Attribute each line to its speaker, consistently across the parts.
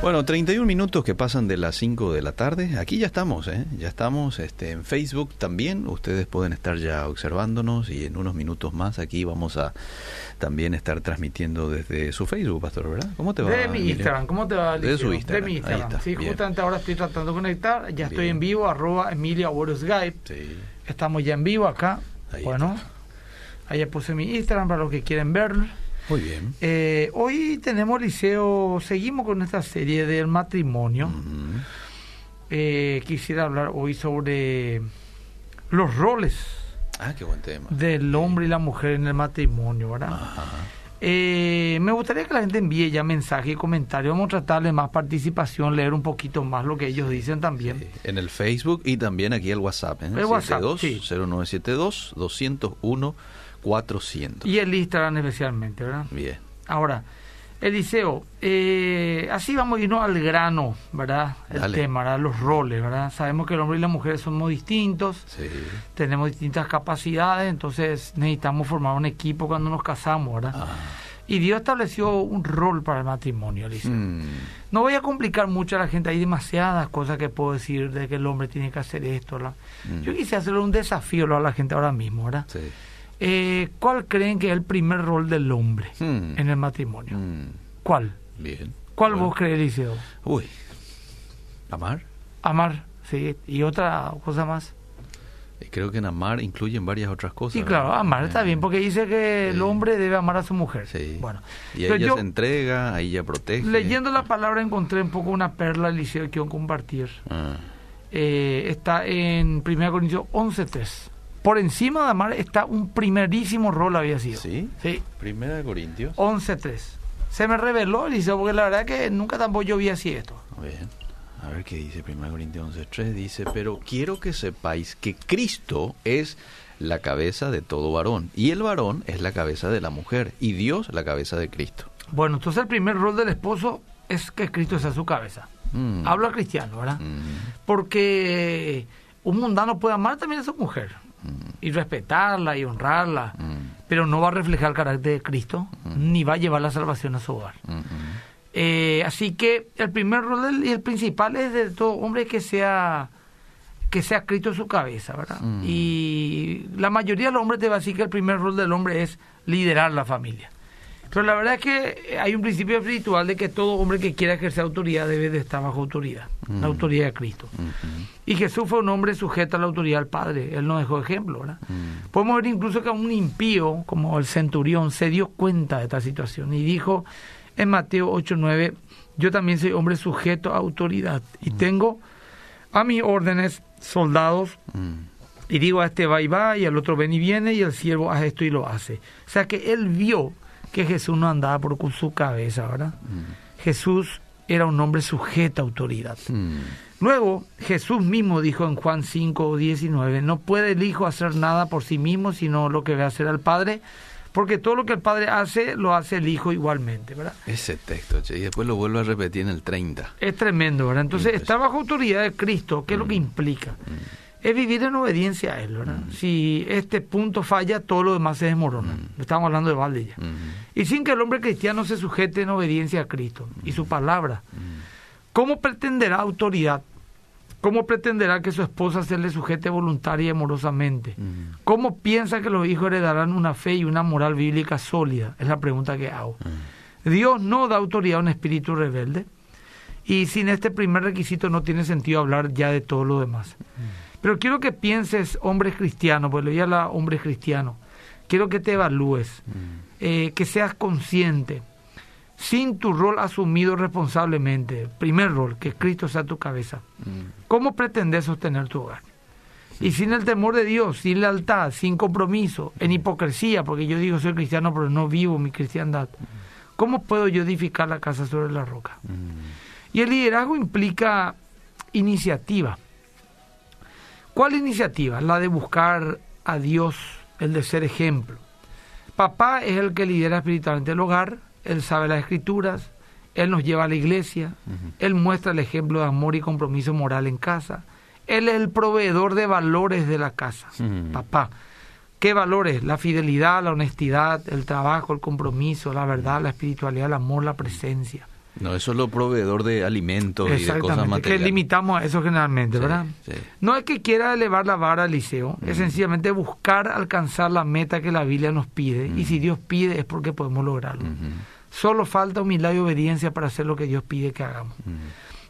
Speaker 1: Bueno, 31 minutos que pasan de las 5 de la tarde. Aquí ya estamos, ¿eh? Ya estamos este, en Facebook también. Ustedes pueden estar ya observándonos y en unos minutos más aquí vamos a también estar transmitiendo desde su Facebook, Pastor, ¿verdad? ¿Cómo te va?
Speaker 2: De mi Instagram, ¿cómo te va?
Speaker 1: De su Instagram.
Speaker 2: De mi Instagram.
Speaker 1: Ahí está,
Speaker 2: Sí,
Speaker 1: bien.
Speaker 2: justamente ahora estoy tratando de conectar. Ya estoy en vivo, arroba Emilia Skype.
Speaker 1: Sí.
Speaker 2: Estamos ya en vivo acá.
Speaker 1: Ahí
Speaker 2: bueno, ahí puse mi Instagram para los que quieren verlo.
Speaker 1: Muy bien.
Speaker 2: Eh, hoy tenemos liceo, seguimos con esta serie del matrimonio. Eh, quisiera hablar hoy sobre los roles
Speaker 1: Ah, qué buen tema.
Speaker 2: del hombre y la mujer en el matrimonio, ¿verdad?
Speaker 1: Ajá.
Speaker 2: Eh, me gustaría que la gente envíe ya mensaje y comentario. Vamos a tratar de más participación, leer un poquito más lo que ellos dicen también.
Speaker 1: Sí, En el Facebook y también aquí el WhatsApp. ¿eh?
Speaker 2: El WhatsApp,
Speaker 1: 72
Speaker 2: sí.
Speaker 1: 0972 201 400.
Speaker 2: Y el Instagram especialmente, ¿verdad?
Speaker 1: Bien.
Speaker 2: Ahora, Eliseo, eh, así vamos a irnos al grano, ¿verdad? El
Speaker 1: Dale.
Speaker 2: tema, ¿verdad? Los roles, ¿verdad? Sabemos que el hombre y la mujer somos distintos,
Speaker 1: Sí.
Speaker 2: tenemos distintas capacidades, entonces necesitamos formar un equipo cuando nos casamos, ¿verdad?
Speaker 1: Ah.
Speaker 2: Y Dios estableció un rol para el matrimonio, Eliseo.
Speaker 1: Mm.
Speaker 2: No voy a complicar mucho a la gente, hay demasiadas cosas que puedo decir de que el hombre tiene que hacer esto. ¿verdad?
Speaker 1: Mm.
Speaker 2: Yo quise hacerle un desafío a la gente ahora mismo, ¿verdad?
Speaker 1: Sí.
Speaker 2: Eh, ¿Cuál creen que es el primer rol del hombre
Speaker 1: Mm.
Speaker 2: en el matrimonio?
Speaker 1: Mm.
Speaker 2: ¿Cuál?
Speaker 1: Bien.
Speaker 2: ¿Cuál
Speaker 1: Bueno.
Speaker 2: vos crees, Eliseo?
Speaker 1: Uy. Amar.
Speaker 2: Amar, sí. ¿Y otra cosa más?
Speaker 1: Y creo que en amar incluyen varias otras cosas.
Speaker 2: Sí,
Speaker 1: ¿verdad?
Speaker 2: claro, amar está
Speaker 1: Eh,
Speaker 2: bien, porque dice que el
Speaker 1: sí.
Speaker 2: hombre debe amar a su mujer.
Speaker 1: Sí.
Speaker 2: Bueno,
Speaker 1: Y ella
Speaker 2: yo,
Speaker 1: se entrega, ahí ella protege.
Speaker 2: leyendo la palabra, encontré un poco una perla, Eliseo, que quiero compartir.
Speaker 1: Ah.
Speaker 2: eh, está en 1 Corintios 11.3. Por encima de amar está un primerísimo rol había sido.
Speaker 1: ¿Sí?
Speaker 2: Sí,
Speaker 1: Primera de Corintios.
Speaker 2: 11.3. Se me reveló, Eliseo, porque la verdad que nunca tampoco yo vi así esto.
Speaker 1: Bien. A ver qué dice 1 Corintios 11.3. Dice, pero quiero que sepáis que Cristo es la cabeza de todo varón. Y el varón es la cabeza de la mujer. Y Dios la cabeza de Cristo.
Speaker 2: Bueno, entonces el primer rol del esposo es que Cristo sea su cabeza.
Speaker 1: Mm.
Speaker 2: Hablo a cristiano, ¿verdad?
Speaker 1: Mm.
Speaker 2: Porque un mundano puede amar también a su mujer. Y respetarla y honrarla,
Speaker 1: Mm.
Speaker 2: pero no va a reflejar el carácter de Cristo ni va a llevar la salvación a su hogar.
Speaker 1: Mm. Mm.
Speaker 2: Eh, así que el primer rol y el principal es de todo hombre que sea que sea Cristo en su cabeza, ¿verdad?
Speaker 1: Mm.
Speaker 2: Y la mayoría de los hombres te va a decir que el primer rol del hombre es liderar la familia. Pero la verdad es que hay un principio espiritual de que todo hombre que quiera ejercer autoridad debe de estar bajo autoridad,
Speaker 1: Mm.
Speaker 2: la autoridad de Cristo.
Speaker 1: Mm.
Speaker 2: Y Jesús fue un hombre sujeto a la autoridad del Padre, él nos dejó ejemplo, ¿verdad?
Speaker 1: Mm.
Speaker 2: Podemos ver incluso que un impío, como el centurión, se dio cuenta de esta situación y dijo en Mateo 8:9, yo también soy hombre sujeto a autoridad y tengo a mis órdenes soldados
Speaker 1: Mm.
Speaker 2: y digo a este va y va y al otro ven y viene y el siervo hace esto y lo hace. O sea que él vio que Jesús no andaba por su cabeza, ¿verdad?
Speaker 1: Mm.
Speaker 2: Jesús era un hombre sujeto a autoridad.
Speaker 1: Mm.
Speaker 2: Luego Jesús mismo dijo en Juan 5, 19, no puede el Hijo hacer nada por sí mismo, sino lo que ve hacer al Padre, porque todo lo que el Padre hace, lo hace el Hijo igualmente, ¿verdad?
Speaker 1: Ese texto, che, y después lo vuelvo a repetir en el 30.
Speaker 2: Es tremendo, ¿verdad? Entonces, estar bajo autoridad de Cristo, ¿qué es lo que implica? Es vivir en obediencia a Él, ¿verdad? Si este punto falla, todo lo demás se desmorona. Estamos hablando de balde ya.
Speaker 1: Mm.
Speaker 2: Y sin que el hombre cristiano se sujete en obediencia a Cristo y su palabra, ¿cómo pretenderá autoridad? ¿Cómo pretenderá que su esposa se le sujete voluntaria y amorosamente?
Speaker 1: Mm.
Speaker 2: ¿Cómo piensa que los hijos heredarán una fe y una moral bíblica sólida? Es la pregunta que hago. Dios no da autoridad a un espíritu rebelde y sin este primer requisito no tiene sentido hablar ya de todo lo demás. Pero quiero que pienses, hombre cristiano, pues le voy a la hombre cristiano, quiero que te evalúes, eh, que seas consciente, sin tu rol asumido responsablemente, primer rol, que Cristo sea tu cabeza,
Speaker 1: Mm.
Speaker 2: ¿cómo pretendes sostener tu hogar? Y sin el temor de Dios, sin lealtad, sin compromiso, en hipocresía, porque yo digo soy cristiano pero no vivo mi cristiandad, ¿cómo puedo yo edificar la casa sobre la roca?
Speaker 1: Mm.
Speaker 2: Y el liderazgo implica iniciativa. ¿Cuál iniciativa? La de buscar a Dios, el de ser ejemplo. Papá es el que lidera espiritualmente el hogar, él sabe las escrituras, él nos lleva a la iglesia, él muestra el ejemplo de amor y compromiso moral en casa, él es el proveedor de valores de la casa. Papá, ¿qué valores? La fidelidad, la honestidad, el trabajo, el compromiso, la verdad, la espiritualidad, el amor, la presencia.
Speaker 1: No es solo proveedor de alimentos y de cosas materiales.
Speaker 2: que limitamos a eso generalmente, ¿verdad?
Speaker 1: Sí.
Speaker 2: No es que quiera elevar la vara al liceo, es sencillamente buscar alcanzar la meta que la Biblia nos pide, y si Dios pide es porque podemos lograrlo. Solo falta humildad y obediencia para hacer lo que Dios pide que hagamos.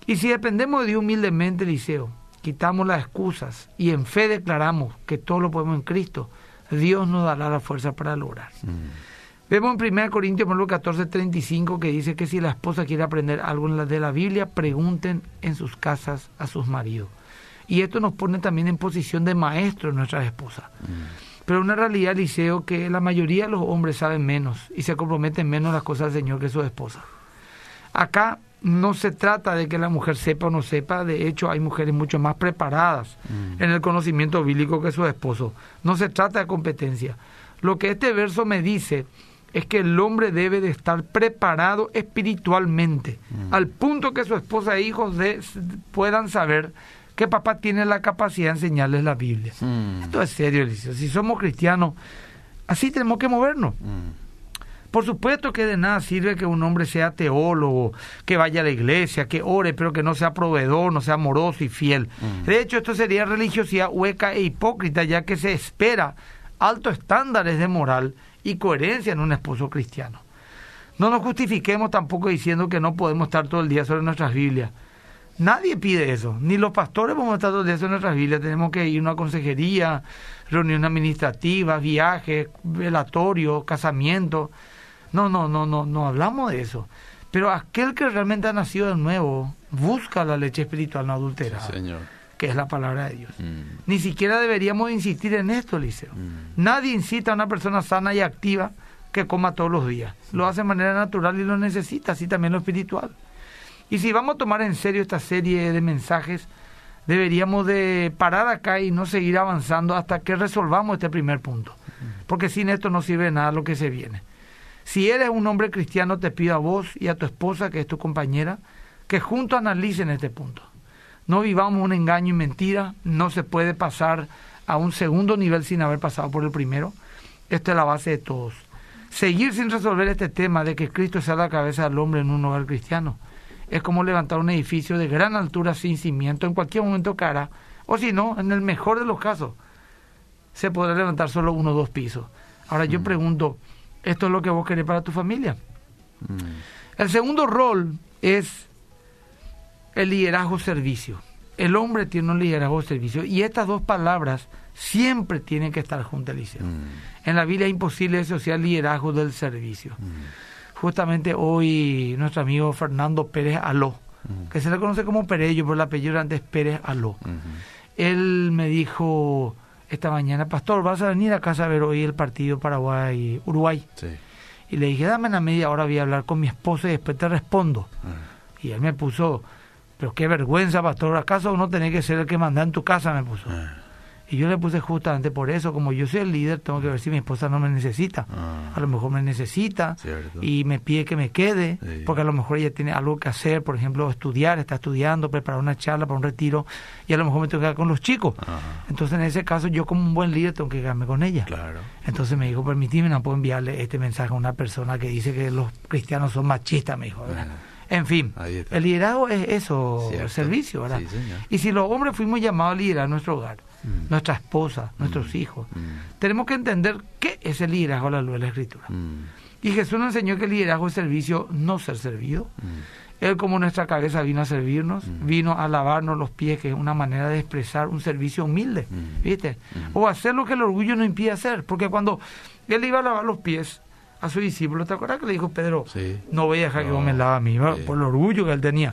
Speaker 2: Y si dependemos de Dios humildemente, Liceo, quitamos las excusas y en fe declaramos que todo lo podemos en Cristo, Dios nos dará la fuerza para lograr. Vemos en 1 Corintios 14, 35 que dice que si la esposa quiere aprender algo de la Biblia, pregunten en sus casas a sus maridos. Y esto nos pone también en posición de maestro nuestras esposas. Pero una realidad, Liceo, que la mayoría de los hombres saben menos y se comprometen menos las cosas del Señor que su esposa. Acá no se trata de que la mujer sepa o no sepa, de hecho hay mujeres mucho más preparadas mm. en el conocimiento bíblico que su esposo. No se trata de competencia. Lo que este verso me dice es que el hombre debe de estar preparado espiritualmente, mm. al punto que su esposa e hijos de, puedan saber que papá tiene la capacidad de enseñarles la Biblia. Mm. Esto es serio, Eliseo. Si somos cristianos, así tenemos que movernos. Mm. Por supuesto que de nada sirve que un hombre sea teólogo, que vaya a la iglesia, que ore, pero que no sea proveedor, no sea amoroso y fiel. De hecho, esto sería religiosidad hueca e hipócrita, ya que se espera altos estándares de moral y coherencia en un esposo cristiano. No nos justifiquemos tampoco diciendo que no podemos estar todo el día sobre nuestras Biblias Nadie pide eso, ni los pastores a estar todo eso en nuestras Biblias. Tenemos que ir a una consejería, reunión administrativa, viajes, velatorio, casamiento. No, no, no, no, no hablamos de eso. Pero aquel que realmente ha nacido de nuevo busca la leche espiritual no adulterada, que es la palabra de Dios. Mm. Ni siquiera deberíamos insistir en esto, Eliseo. Mm. Nadie incita a una persona sana y activa que coma todos los días. Lo hace de manera natural y lo necesita, así también lo espiritual. Y si vamos a tomar en serio esta serie de mensajes, deberíamos de parar acá y no seguir avanzando hasta que resolvamos este primer punto. Porque sin esto no sirve nada lo que se viene. Si eres un hombre cristiano, te pido a vos y a tu esposa, que es tu compañera, que juntos analicen este punto. No vivamos un engaño y mentira, no se puede pasar a un segundo nivel sin haber pasado por el primero. Esta es la base de todos. Seguir sin resolver este tema de que Cristo sea la cabeza del hombre en un hogar cristiano es como levantar un edificio de gran altura sin cimiento, en cualquier momento cara, o si no, en el mejor de los casos, se podrá levantar solo uno o dos pisos. Ahora yo mm. pregunto, ¿esto es lo que vos querés para tu familia? Mm. El segundo rol es el liderazgo servicio. El hombre tiene un liderazgo servicio y estas dos palabras siempre tienen que estar juntas, Eliseo. Mm. En la vida es imposible asociar liderazgo del servicio justamente hoy nuestro amigo Fernando Pérez Aló, que se le conoce como Perello, pero el apellido antes Pérez Aló. Él me dijo esta mañana, Pastor, vas a venir a casa a ver hoy el partido Paraguay-Uruguay. Y le dije, dame una media hora, voy a hablar con mi esposa y después te respondo. Ah. Y él me puso, pero qué vergüenza, Pastor, ¿acaso uno tiene que ser el que manda en tu casa? Me puso. Ah. Y yo le puse justamente por eso, como yo soy el líder, tengo que ver si mi esposa no me necesita. Ah. A lo mejor me necesita y me pide que me quede, porque a lo mejor ella tiene algo que hacer, por ejemplo, estudiar, está estudiando, preparar una charla para un retiro, y a lo mejor me tengo que quedar con los chicos. Entonces, en ese caso, yo como un buen líder tengo que quedarme con ella.
Speaker 1: Claro.
Speaker 2: Entonces me dijo, permitime, no puedo enviarle este mensaje a una persona que dice que los cristianos son machistas, me dijo. En fin, el liderazgo es eso, el servicio, ¿verdad? y si los hombres fuimos llamados a liderar nuestro hogar, Mm. nuestra esposa, nuestros mm. hijos. Mm. Tenemos que entender qué es el liderazgo a la luz de la Escritura. Y Jesús nos enseñó que el liderazgo es servicio, no ser servido. Él como nuestra cabeza vino a servirnos, vino a lavarnos los pies, que es una manera de expresar un servicio humilde, ¿viste? O hacer lo que el orgullo no impide hacer, porque cuando él iba a lavar los pies a su discípulo, ¿te acuerdas que le dijo Pedro, no voy a dejar que vos me lava a mí, por el orgullo que él tenía?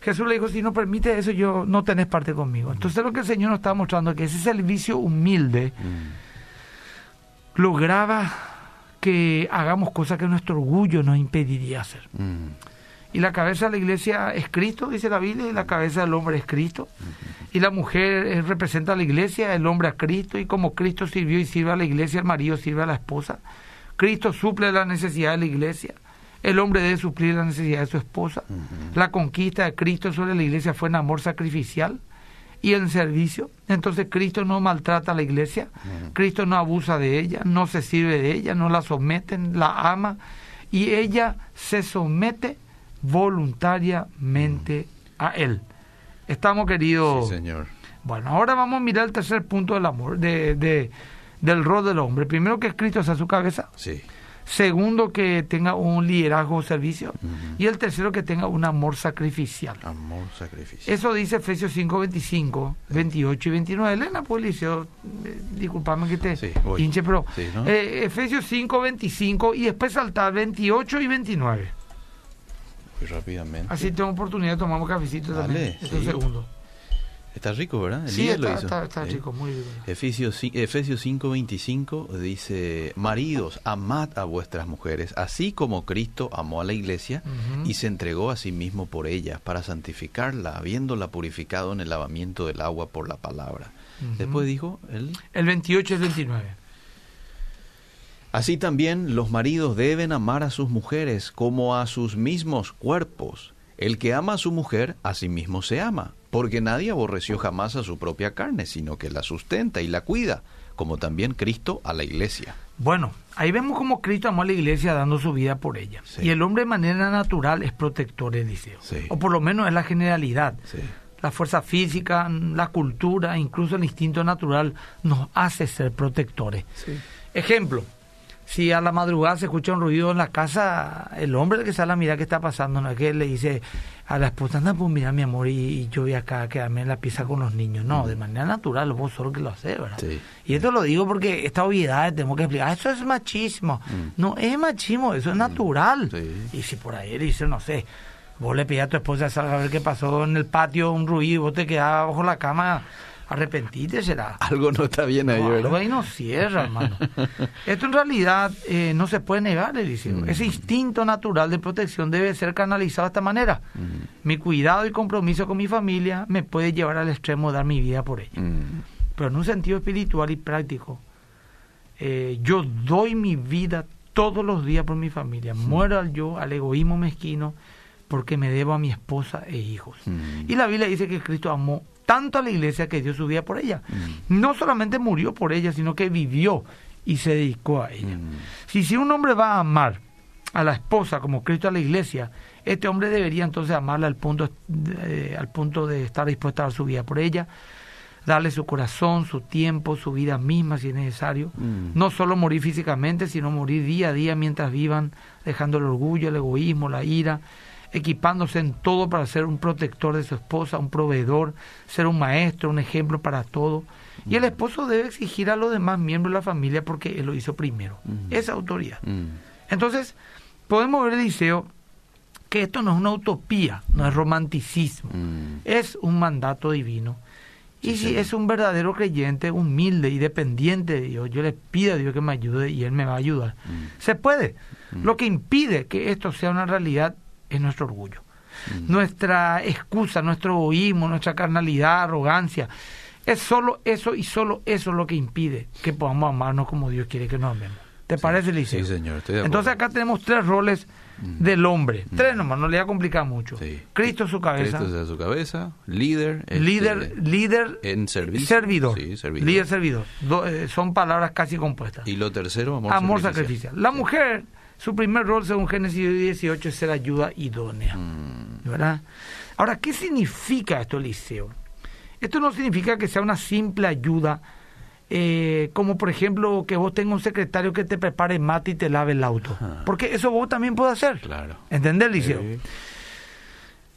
Speaker 2: Jesús le dijo, si no permite eso, yo no tenés parte conmigo. Entonces lo que el Señor nos está mostrando es que ese servicio humilde mm. lograba que hagamos cosas que nuestro orgullo nos impediría hacer. Mm. Y la cabeza de la iglesia es Cristo, dice la Biblia, y la cabeza del hombre es Cristo. Y la mujer eh, representa a la iglesia, el hombre a Cristo, y como Cristo sirvió y sirve a la iglesia, el marido sirve a la esposa. Cristo suple la necesidad de la iglesia. El hombre debe suplir la necesidad de su esposa. La conquista de Cristo sobre la iglesia fue en amor sacrificial y en servicio. Entonces Cristo no maltrata a la iglesia, Cristo no abusa de ella, no se sirve de ella, no la somete, la ama y ella se somete voluntariamente a Él. Estamos, queridos.
Speaker 1: Sí, Señor.
Speaker 2: Bueno, ahora vamos a mirar el tercer punto del amor, de, de- del rol del hombre. Primero, que Cristo sea su cabeza.
Speaker 1: Sí.
Speaker 2: Segundo, que tenga un liderazgo o servicio. Y el tercero, que tenga un amor sacrificial.
Speaker 1: Amor, sacrificio.
Speaker 2: Eso dice Efesios 5, 25, 28 y 29. Elena, pues, Liceo, eh, disculpame que te
Speaker 1: Sí,
Speaker 2: hinche, pero
Speaker 1: Sí, ¿no?
Speaker 2: eh, Efesios 5, 25 y después saltar 28 y 29.
Speaker 1: Muy rápidamente.
Speaker 2: Así tengo oportunidad de tomar un cafecito
Speaker 1: Dale,
Speaker 2: también. estos
Speaker 1: sí.
Speaker 2: segundos.
Speaker 1: Está rico, ¿verdad?
Speaker 2: Sí,
Speaker 1: Elías lo
Speaker 2: está,
Speaker 1: hizo.
Speaker 2: está, está rico, muy rico.
Speaker 1: Efesios, Efesios 5:25 dice, maridos, amad a vuestras mujeres, así como Cristo amó a la iglesia y se entregó a sí mismo por ella, para santificarla, habiéndola purificado en el lavamiento del agua por la palabra. Después dijo, él,
Speaker 2: El 28 y el 29.
Speaker 1: así también los maridos deben amar a sus mujeres como a sus mismos cuerpos. El que ama a su mujer, a sí mismo se ama, porque nadie aborreció jamás a su propia carne, sino que la sustenta y la cuida, como también Cristo a la iglesia.
Speaker 2: Bueno, ahí vemos como Cristo amó a la iglesia dando su vida por ella.
Speaker 1: Sí.
Speaker 2: Y el hombre de manera natural es protector, Eliseo.
Speaker 1: Sí.
Speaker 2: O por lo menos es la generalidad.
Speaker 1: Sí.
Speaker 2: La fuerza física, la cultura, incluso el instinto natural nos hace ser protectores. Ejemplo, si a la madrugada se escucha un ruido en la casa, el hombre que sale a mirar qué está pasando, no es que le dice a la esposa, anda pues mira mi amor y, y yo voy acá a quedarme en la pieza con los niños. No, de manera natural, vos solo que lo haces, ¿verdad?
Speaker 1: Sí.
Speaker 2: Y esto lo digo porque esta obviedad tenemos que explicar, eso es machismo.
Speaker 1: Mm.
Speaker 2: No es machismo, eso es natural.
Speaker 1: Sí.
Speaker 2: Y si por ahí le dice, no sé, vos le pedís a tu esposa a ver qué pasó en el patio, un ruido, y vos te quedás bajo la cama, arrepentite será.
Speaker 1: Algo no está bien ahí,
Speaker 2: No, algo
Speaker 1: ¿verdad?
Speaker 2: ahí no cierra, hermano. Esto en realidad eh, no se puede negar, Eliseo.
Speaker 1: Mm.
Speaker 2: Ese instinto natural de protección debe ser canalizado de esta manera.
Speaker 1: Mm.
Speaker 2: Mi cuidado y compromiso con mi familia me puede llevar al extremo de dar mi vida por ella.
Speaker 1: Mm.
Speaker 2: Pero en un sentido espiritual y práctico, eh, yo doy mi vida todos los días por mi familia. Muero al yo, al egoísmo mezquino, porque me debo a mi esposa e hijos. Y la Biblia dice que Cristo amó tanto a la iglesia que dio su vida por ella.
Speaker 1: Mm.
Speaker 2: No solamente murió por ella, sino que vivió y se dedicó a ella.
Speaker 1: Mm.
Speaker 2: Si, si un hombre va a amar a la esposa como Cristo a la iglesia, este hombre debería entonces amarla al punto, eh, al punto de estar dispuesto a dar su vida por ella, darle su corazón, su tiempo, su vida misma si es necesario.
Speaker 1: Mm.
Speaker 2: No solo morir físicamente, sino morir día a día mientras vivan, dejando el orgullo, el egoísmo, la ira, equipándose en todo para ser un protector de su esposa, un proveedor, ser un maestro, un ejemplo para todo. Y el esposo debe exigir a los demás miembros de la familia porque él lo hizo primero.
Speaker 1: Mm.
Speaker 2: Esa autoridad.
Speaker 1: Mm.
Speaker 2: Entonces, podemos ver, Eliseo, que esto no es una utopía, no es romanticismo,
Speaker 1: Mm.
Speaker 2: es un mandato divino. Y
Speaker 1: Sí,
Speaker 2: si es un verdadero creyente, humilde y dependiente de Dios, yo le pido a Dios que me ayude y Él me va a ayudar.
Speaker 1: Mm.
Speaker 2: Se puede.
Speaker 1: Mm.
Speaker 2: Lo que impide que esto sea una realidad es nuestro orgullo.
Speaker 1: Mm.
Speaker 2: Nuestra excusa, nuestro egoísmo, nuestra carnalidad, arrogancia. Es solo eso y solo eso lo que impide que podamos amarnos como Dios quiere que nos amemos. ¿Te
Speaker 1: Sí,
Speaker 2: parece, Liceo?
Speaker 1: sí, señor, estoy de acuerdo.
Speaker 2: Entonces acá tenemos tres roles
Speaker 1: Mm.
Speaker 2: del hombre. Tres nomás, no le voy a complicar mucho.
Speaker 1: Sí.
Speaker 2: Cristo su cabeza.
Speaker 1: Cristo es su cabeza, líder, este,
Speaker 2: líder, líder,
Speaker 1: en servicio.
Speaker 2: servidor.
Speaker 1: Sí, servidor.
Speaker 2: Líder, servidor. Do- eh, son palabras casi compuestas.
Speaker 1: Y lo tercero, amor,
Speaker 2: Amor
Speaker 1: sacrificial.
Speaker 2: sacrificial. La mujer, su primer rol según Génesis 18 es ser ayuda idónea.
Speaker 1: Mm.
Speaker 2: ¿Verdad? Ahora, ¿qué significa esto, Eliseo? Esto no significa que sea una simple ayuda, eh, como por ejemplo que vos tengas un secretario que te prepare mate y te lave el auto.
Speaker 1: Ajá.
Speaker 2: Porque eso vos también podés hacer.
Speaker 1: Claro.
Speaker 2: ¿Entendés, Eliseo?
Speaker 1: Sí.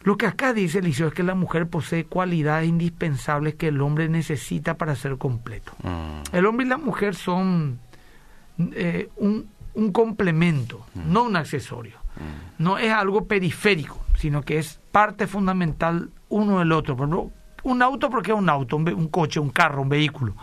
Speaker 2: Lo que acá dice Eliseo es que la mujer posee cualidades indispensables que el hombre necesita para ser completo.
Speaker 1: Ah.
Speaker 2: El hombre y la mujer son eh, un, un complemento,
Speaker 1: Mm.
Speaker 2: no un accesorio.
Speaker 1: Mm.
Speaker 2: No es algo periférico, sino que es parte fundamental uno del otro. Por ejemplo, un auto porque es un auto, un, coche, un carro, un vehículo.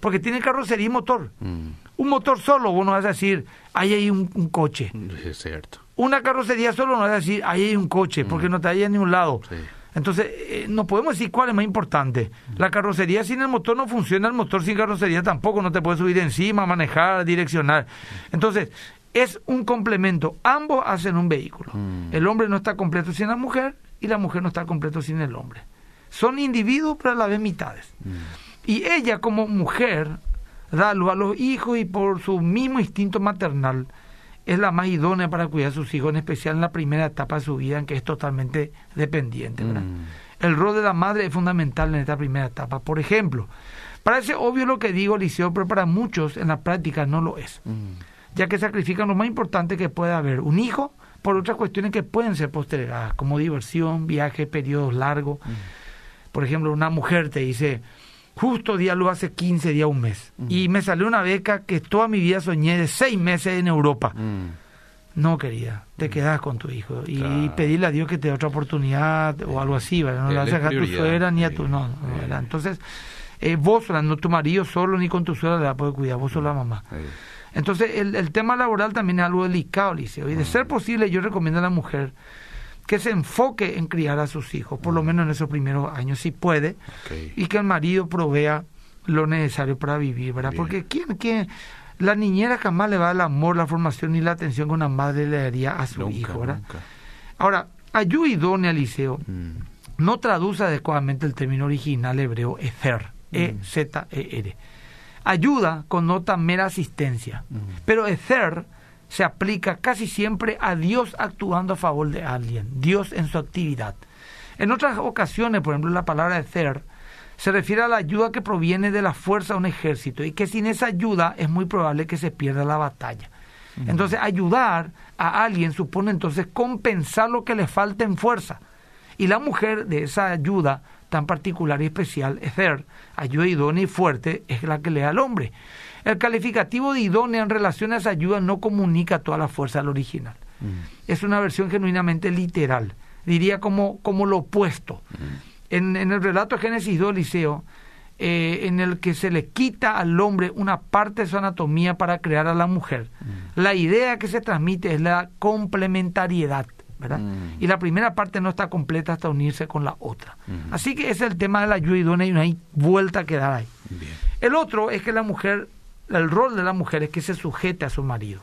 Speaker 2: Porque tiene carrocería y motor.
Speaker 1: Mm.
Speaker 2: Un motor solo, vos no vas a decir, ahí hay un, un coche.
Speaker 1: Es cierto.
Speaker 2: Una carrocería solo no vas a decir, ahí hay un coche, porque no te hay a ningún lado.
Speaker 1: Sí.
Speaker 2: Entonces, eh, no podemos decir cuál es más importante. La carrocería sin el motor no funciona, el motor sin carrocería tampoco, no te puedes subir encima, manejar, direccionar. Entonces, es un complemento. Ambos hacen un vehículo.
Speaker 1: Mm.
Speaker 2: El hombre no está completo sin la mujer y la mujer no está completo sin el hombre. Son individuos, pero a la vez mitades.
Speaker 1: Mm.
Speaker 2: Y ella como mujer da luz a los hijos y por su mismo instinto maternal, es la más idónea para cuidar a sus hijos, en especial en la primera etapa de su vida en que es totalmente dependiente. ¿verdad?
Speaker 1: Mm.
Speaker 2: El rol de la madre es fundamental en esta primera etapa. Por ejemplo, parece obvio lo que digo, Liceo, pero para muchos en la práctica no lo es,
Speaker 1: Mm.
Speaker 2: ya que sacrifican lo más importante que puede haber, un hijo, por otras cuestiones que pueden ser postergadas, como diversión, viaje, periodos largos. Por ejemplo, una mujer te dice, justo día lo hace 15 días, un mes, y me salió una beca que toda mi vida soñé de seis meses en Europa.
Speaker 1: Mm.
Speaker 2: No, querida, te quedas con tu hijo y
Speaker 1: Claro.
Speaker 2: pedirle a Dios que te dé otra oportunidad o algo así, ¿verdad? No le vas
Speaker 1: es
Speaker 2: a tu suegra ni a tu... No, no. ¿verdad? Entonces, eh, vos sola, no tu marido solo ni con tu suegra le va a poder cuidar, vos sos la mamá. Entonces, el, el tema laboral también es algo delicado, Liceo. Y de ser posible, yo recomiendo a la mujer que se enfoque en criar a sus hijos, por lo menos en esos primeros años, si puede, y que el marido provea lo necesario para vivir, ¿verdad?
Speaker 1: Bien.
Speaker 2: Porque ¿quién, quién? La niñera jamás le va el amor, la formación ni la atención que una madre le daría a su
Speaker 1: Nunca,
Speaker 2: hijo, ¿verdad?
Speaker 1: nunca.
Speaker 2: Ahora, ayuda idónea, Liceo,
Speaker 1: Mm.
Speaker 2: no traduce adecuadamente el término original hebreo ether,
Speaker 1: Mm.
Speaker 2: E-Z-E-R. Ayuda connota mera asistencia,
Speaker 1: Mm.
Speaker 2: pero ether se aplica casi siempre a Dios actuando a favor de alguien, Dios en su actividad. En otras ocasiones, por ejemplo, la palabra ether se refiere a la ayuda que proviene de la fuerza de un ejército y que sin esa ayuda es muy probable que se pierda la batalla. Entonces, ayudar a alguien supone entonces compensar lo que le falta en fuerza. Y la mujer de esa ayuda tan particular y especial, ether, ayuda idónea y fuerte, es la que le da al hombre. El calificativo de idónea en relación a esa ayuda no comunica toda la fuerza al original.
Speaker 1: Mm.
Speaker 2: Es una versión genuinamente literal, diría como, como lo opuesto. En, en el relato de Génesis 2, Liceo, eh, en el que se le quita al hombre una parte de su anatomía para crear a la mujer. La idea que se transmite es la complementariedad, ¿verdad?
Speaker 1: Mm.
Speaker 2: Y la primera parte no está completa hasta unirse con la otra.
Speaker 1: Mm.
Speaker 2: Así que ese es el tema de la ayuda idónea y no hay vuelta que dar ahí.
Speaker 1: Bien.
Speaker 2: El otro es que la mujer, el rol de la mujer es que se sujete a su marido.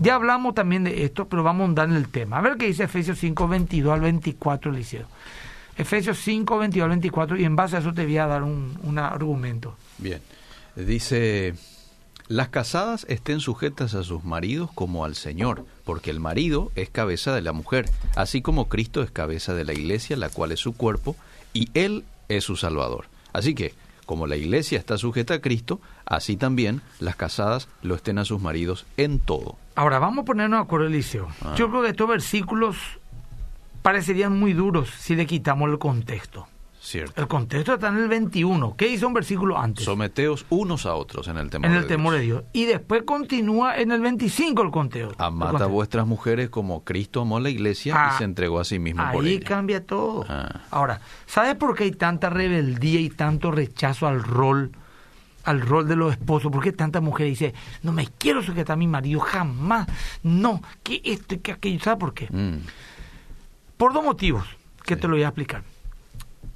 Speaker 2: Ya hablamos también de esto, pero vamos a andar en el tema. A ver qué dice Efesios 5, 22 al 24, Liceo. Efesios 5, 22 al 24, y en base a eso te voy a dar un, un argumento.
Speaker 1: Bien. Dice, las casadas estén sujetas a sus maridos como al Señor, porque el marido es cabeza de la mujer, así como Cristo es cabeza de la iglesia, la cual es su cuerpo, y Él es su Salvador. Así que, como la iglesia está sujeta a Cristo, así también las casadas lo estén a sus maridos en todo.
Speaker 2: Ahora, vamos a ponernos de acuerdo, Eliseo.
Speaker 1: Ah.
Speaker 2: Yo creo que estos versículos parecerían muy duros si le quitamos el contexto.
Speaker 1: Cierto.
Speaker 2: El contexto está en el 21. ¿Qué dice un versículo antes?
Speaker 1: Someteos unos a otros en el temor
Speaker 2: en el
Speaker 1: de
Speaker 2: temor
Speaker 1: Dios.
Speaker 2: de Dios. Y después continúa en el 25 el conteo.
Speaker 1: Amad a vuestras mujeres como Cristo amó a la iglesia
Speaker 2: Ah,
Speaker 1: y se entregó a sí mismo por
Speaker 2: Ahí
Speaker 1: ella.
Speaker 2: cambia todo.
Speaker 1: Ah.
Speaker 2: Ahora, ¿sabes por qué hay tanta rebeldía y tanto rechazo al rol, al rol de los esposos? ¿Por qué tanta mujer dice, no me quiero sujetar a mi marido, jamás, no, que esto y que aquello? ¿Sabes por qué?
Speaker 1: Mm,
Speaker 2: Por dos motivos que
Speaker 1: Sí.
Speaker 2: te lo voy a explicar.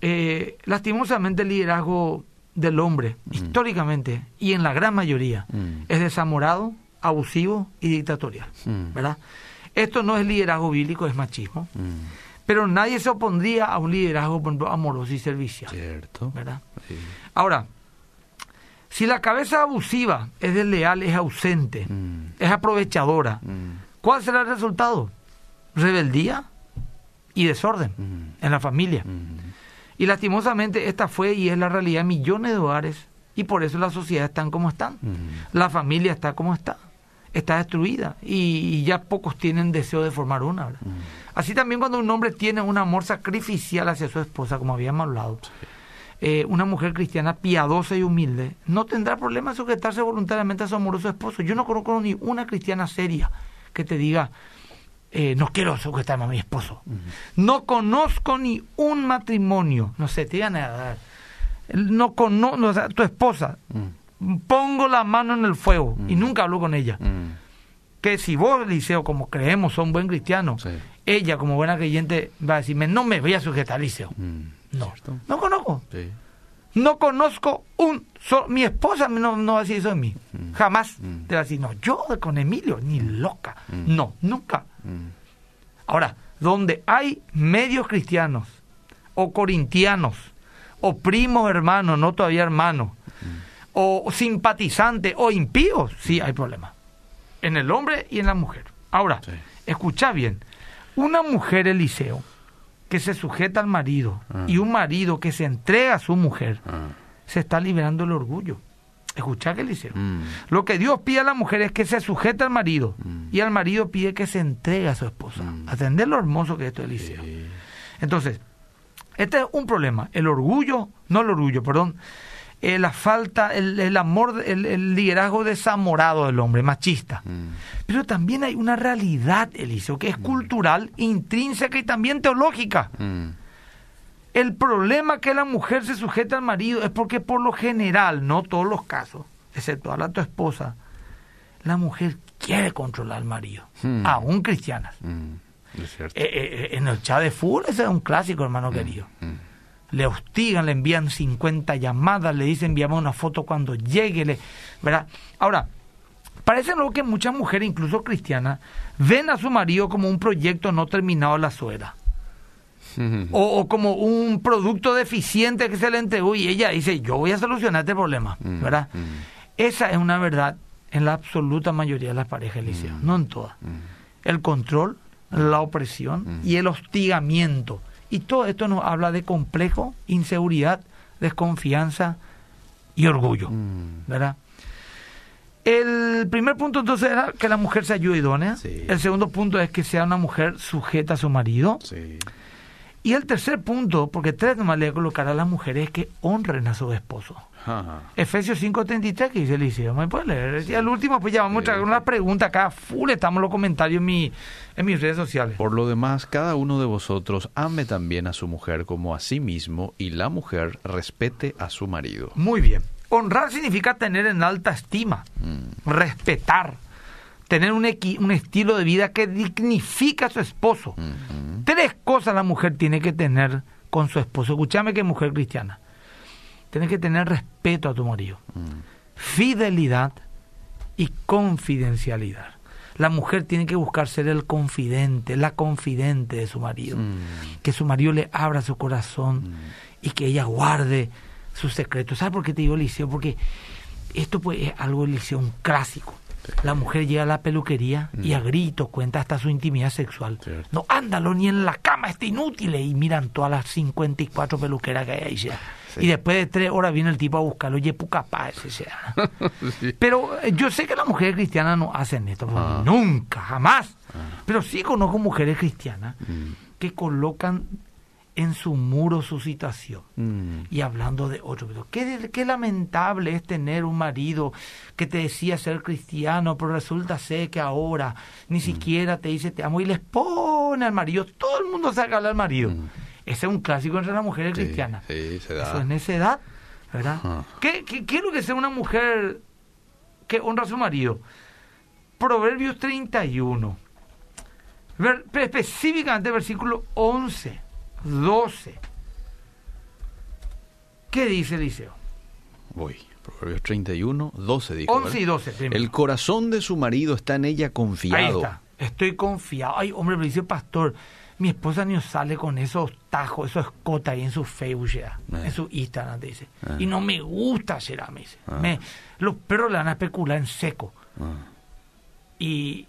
Speaker 2: Eh, lastimosamente el liderazgo del hombre, históricamente y en la gran mayoría,
Speaker 1: Mm.
Speaker 2: es desamorado, abusivo y dictatorial.
Speaker 1: Mm.
Speaker 2: ¿verdad? Esto no es liderazgo bíblico, es machismo.
Speaker 1: mm,
Speaker 2: Pero nadie se opondría a un liderazgo por ejemplo, amoroso y servicial.
Speaker 1: Cierto.
Speaker 2: ¿verdad?
Speaker 1: Sí.
Speaker 2: Ahora, si la cabeza abusiva es desleal, es ausente,
Speaker 1: Mm,
Speaker 2: es aprovechadora,
Speaker 1: mm,
Speaker 2: ¿cuál será el resultado? Rebeldía y desorden
Speaker 1: mm,
Speaker 2: en la familia. Y lastimosamente esta fue y es la realidad de millones de hogares y por eso las sociedades están como están. La familia está como está, está destruida y, y ya pocos tienen deseo de formar una. Así también cuando un hombre tiene un amor sacrificial hacia su esposa, como habíamos hablado, eh, una mujer cristiana piadosa y humilde no tendrá problema en sujetarse voluntariamente a su amoroso esposo. Yo no conozco ni una cristiana seria que te diga, eh, no quiero sujetarme a mi esposo. No conozco ni un matrimonio, no sé, te iban a dar. No conozco, o sea, tu esposa,
Speaker 1: Mm,
Speaker 2: pongo la mano en el fuego y
Speaker 1: Mm.
Speaker 2: nunca hablo con ella.
Speaker 1: mm.
Speaker 2: Que si vos, Liceo, como creemos, son buen cristiano,
Speaker 1: Sí.
Speaker 2: ella como buena creyente va a decirme, no me voy a sujetar, Liceo. No,
Speaker 1: ¿Cierto?
Speaker 2: no conozco.
Speaker 1: Sí.
Speaker 2: No conozco un solo... Mi esposa no, no va a decir eso de mí. Jamás. Te va a decir, no, yo con Emilio, ni loca. No, nunca.
Speaker 1: Mm.
Speaker 2: Ahora, donde hay medios cristianos, o corintianos, o primos hermanos, no todavía hermanos, o simpatizantes, o impíos, sí hay problema. En el hombre y en la mujer. Ahora, escucha bien. Una mujer, Eliseo, que se sujeta al marido
Speaker 1: Ah.
Speaker 2: y un marido que se entrega a su mujer,
Speaker 1: Ah.
Speaker 2: se está liberando el orgullo. Escucha que Eliseo.
Speaker 1: Mm.
Speaker 2: Lo que Dios pide a la mujer es que se sujete al marido
Speaker 1: Mm.
Speaker 2: y al marido pide que se entregue a su esposa.
Speaker 1: Mm.
Speaker 2: Atender lo hermoso que es esto, Eliseo.
Speaker 1: Sí.
Speaker 2: Entonces, este es un problema. El orgullo, no el orgullo, perdón. eh, la falta, el, el amor, el, el liderazgo desamorado del hombre, machista. Pero también hay una realidad, Eliseo, que es cultural, intrínseca y también teológica. El problema que la mujer se sujeta al marido es porque por lo general, no todos los casos, excepto a la tu esposa, la mujer quiere controlar al marido,
Speaker 1: Hmm.
Speaker 2: aún cristianas.
Speaker 1: Mm. Es cierto.
Speaker 2: Eh, eh, en el chat de fútbol ese es un clásico, hermano querido.
Speaker 1: Mm.
Speaker 2: Le hostigan, le envían 50 llamadas, le dicen enviamos una foto cuando llegue, le- ¿verdad? Ahora, parece luego que muchas mujeres, incluso cristianas, ven a su marido como un proyecto no terminado a la suegra. O, o como un producto deficiente que se le entregó y ella dice, yo voy a solucionar este problema,
Speaker 1: Mm,
Speaker 2: ¿verdad?
Speaker 1: mm.
Speaker 2: Esa es una verdad en la absoluta mayoría de las parejas, Eliseo,
Speaker 1: Mm.
Speaker 2: no en todas. El control, la opresión y el hostigamiento. Y todo esto nos habla de complejo, inseguridad, desconfianza y orgullo. ¿verdad? El primer punto entonces era que la mujer se ayude idónea.
Speaker 1: Sí.
Speaker 2: El segundo punto es que sea una mujer sujeta a su marido.
Speaker 1: Sí.
Speaker 2: Y el tercer punto, porque tres nomás le voy a colocar a las mujeres, es que honren a su esposo.
Speaker 1: Ajá.
Speaker 2: Efesios 5.33 que dice Eliseo, ¿me puede leer? Y al último, pues ya vamos a
Speaker 1: Sí.
Speaker 2: traer una pregunta acá, full, estamos en los comentarios en, mi, en mis redes sociales.
Speaker 1: Por lo demás, cada uno de vosotros ame también a su mujer como a sí mismo y la mujer respete a su marido.
Speaker 2: Muy bien. Honrar significa tener en alta estima,
Speaker 1: Mm.
Speaker 2: respetar, tener un, equi- un estilo de vida que dignifica a su esposo.
Speaker 1: Mm.
Speaker 2: Tres cosas la mujer tiene que tener con su esposo. Escúchame que mujer cristiana. Tienes que tener respeto a tu marido,
Speaker 1: Mm.
Speaker 2: fidelidad y confidencialidad. La mujer tiene que buscar ser el confidente, la confidente de su marido.
Speaker 1: Mm.
Speaker 2: Que su marido le abra su corazón y que ella guarde sus secretos. ¿Sabes por qué te digo Eliseo? Porque esto pues es algo, Eliseo, un clásico. La mujer llega a la peluquería y a gritos cuenta hasta su intimidad sexual.
Speaker 1: Cierto.
Speaker 2: No, ándalo, ni en la cama, está inútil. Y miran todas las 54 peluqueras que hay ahí. ya.
Speaker 1: Sí.
Speaker 2: Y después de tres horas viene el tipo a buscarlo. Oye, pucapá ese sea.
Speaker 1: Sí.
Speaker 2: Pero eh, yo sé que las mujeres cristianas no hacen esto. porque
Speaker 1: Ah.
Speaker 2: Nunca, jamás. Pero sí conozco mujeres cristianas
Speaker 1: Mm.
Speaker 2: que colocan en su muro su situación
Speaker 1: Mm.
Speaker 2: y hablando de otro. Pero qué, qué lamentable es tener un marido que te decía ser cristiano, pero resulta ser que ahora ni siquiera te dice te amo y les pone al marido. Todo el mundo saca al marido.
Speaker 1: Mm.
Speaker 2: Ese es un clásico entre las mujeres
Speaker 1: Sí,
Speaker 2: cristianas.
Speaker 1: sí, se da.
Speaker 2: Eso es necedad, ¿verdad? ¿Qué, qué, qué es lo que sea una mujer que honra a su marido? Proverbios 31. Ver- específicamente versículo 11, 12. ¿Qué dice Eliseo?
Speaker 1: Voy. Proverbios 31, 12 dijo.
Speaker 2: 11 y
Speaker 1: ¿verdad?
Speaker 2: 12. primero.
Speaker 1: El corazón de su marido está en ella
Speaker 2: Ahí
Speaker 1: confiado.
Speaker 2: está. Estoy confiado. Ay, hombre, me dice pastor. Mi esposa ni sale con esos tajos, esos escotas ahí en su Facebook, ya,
Speaker 1: Eh.
Speaker 2: en su Instagram, te dice.
Speaker 1: Eh.
Speaker 2: Y no me gusta, será, me dice.
Speaker 1: Ah.
Speaker 2: Me- los perros le van a especular en seco.
Speaker 1: Ah,
Speaker 2: Y.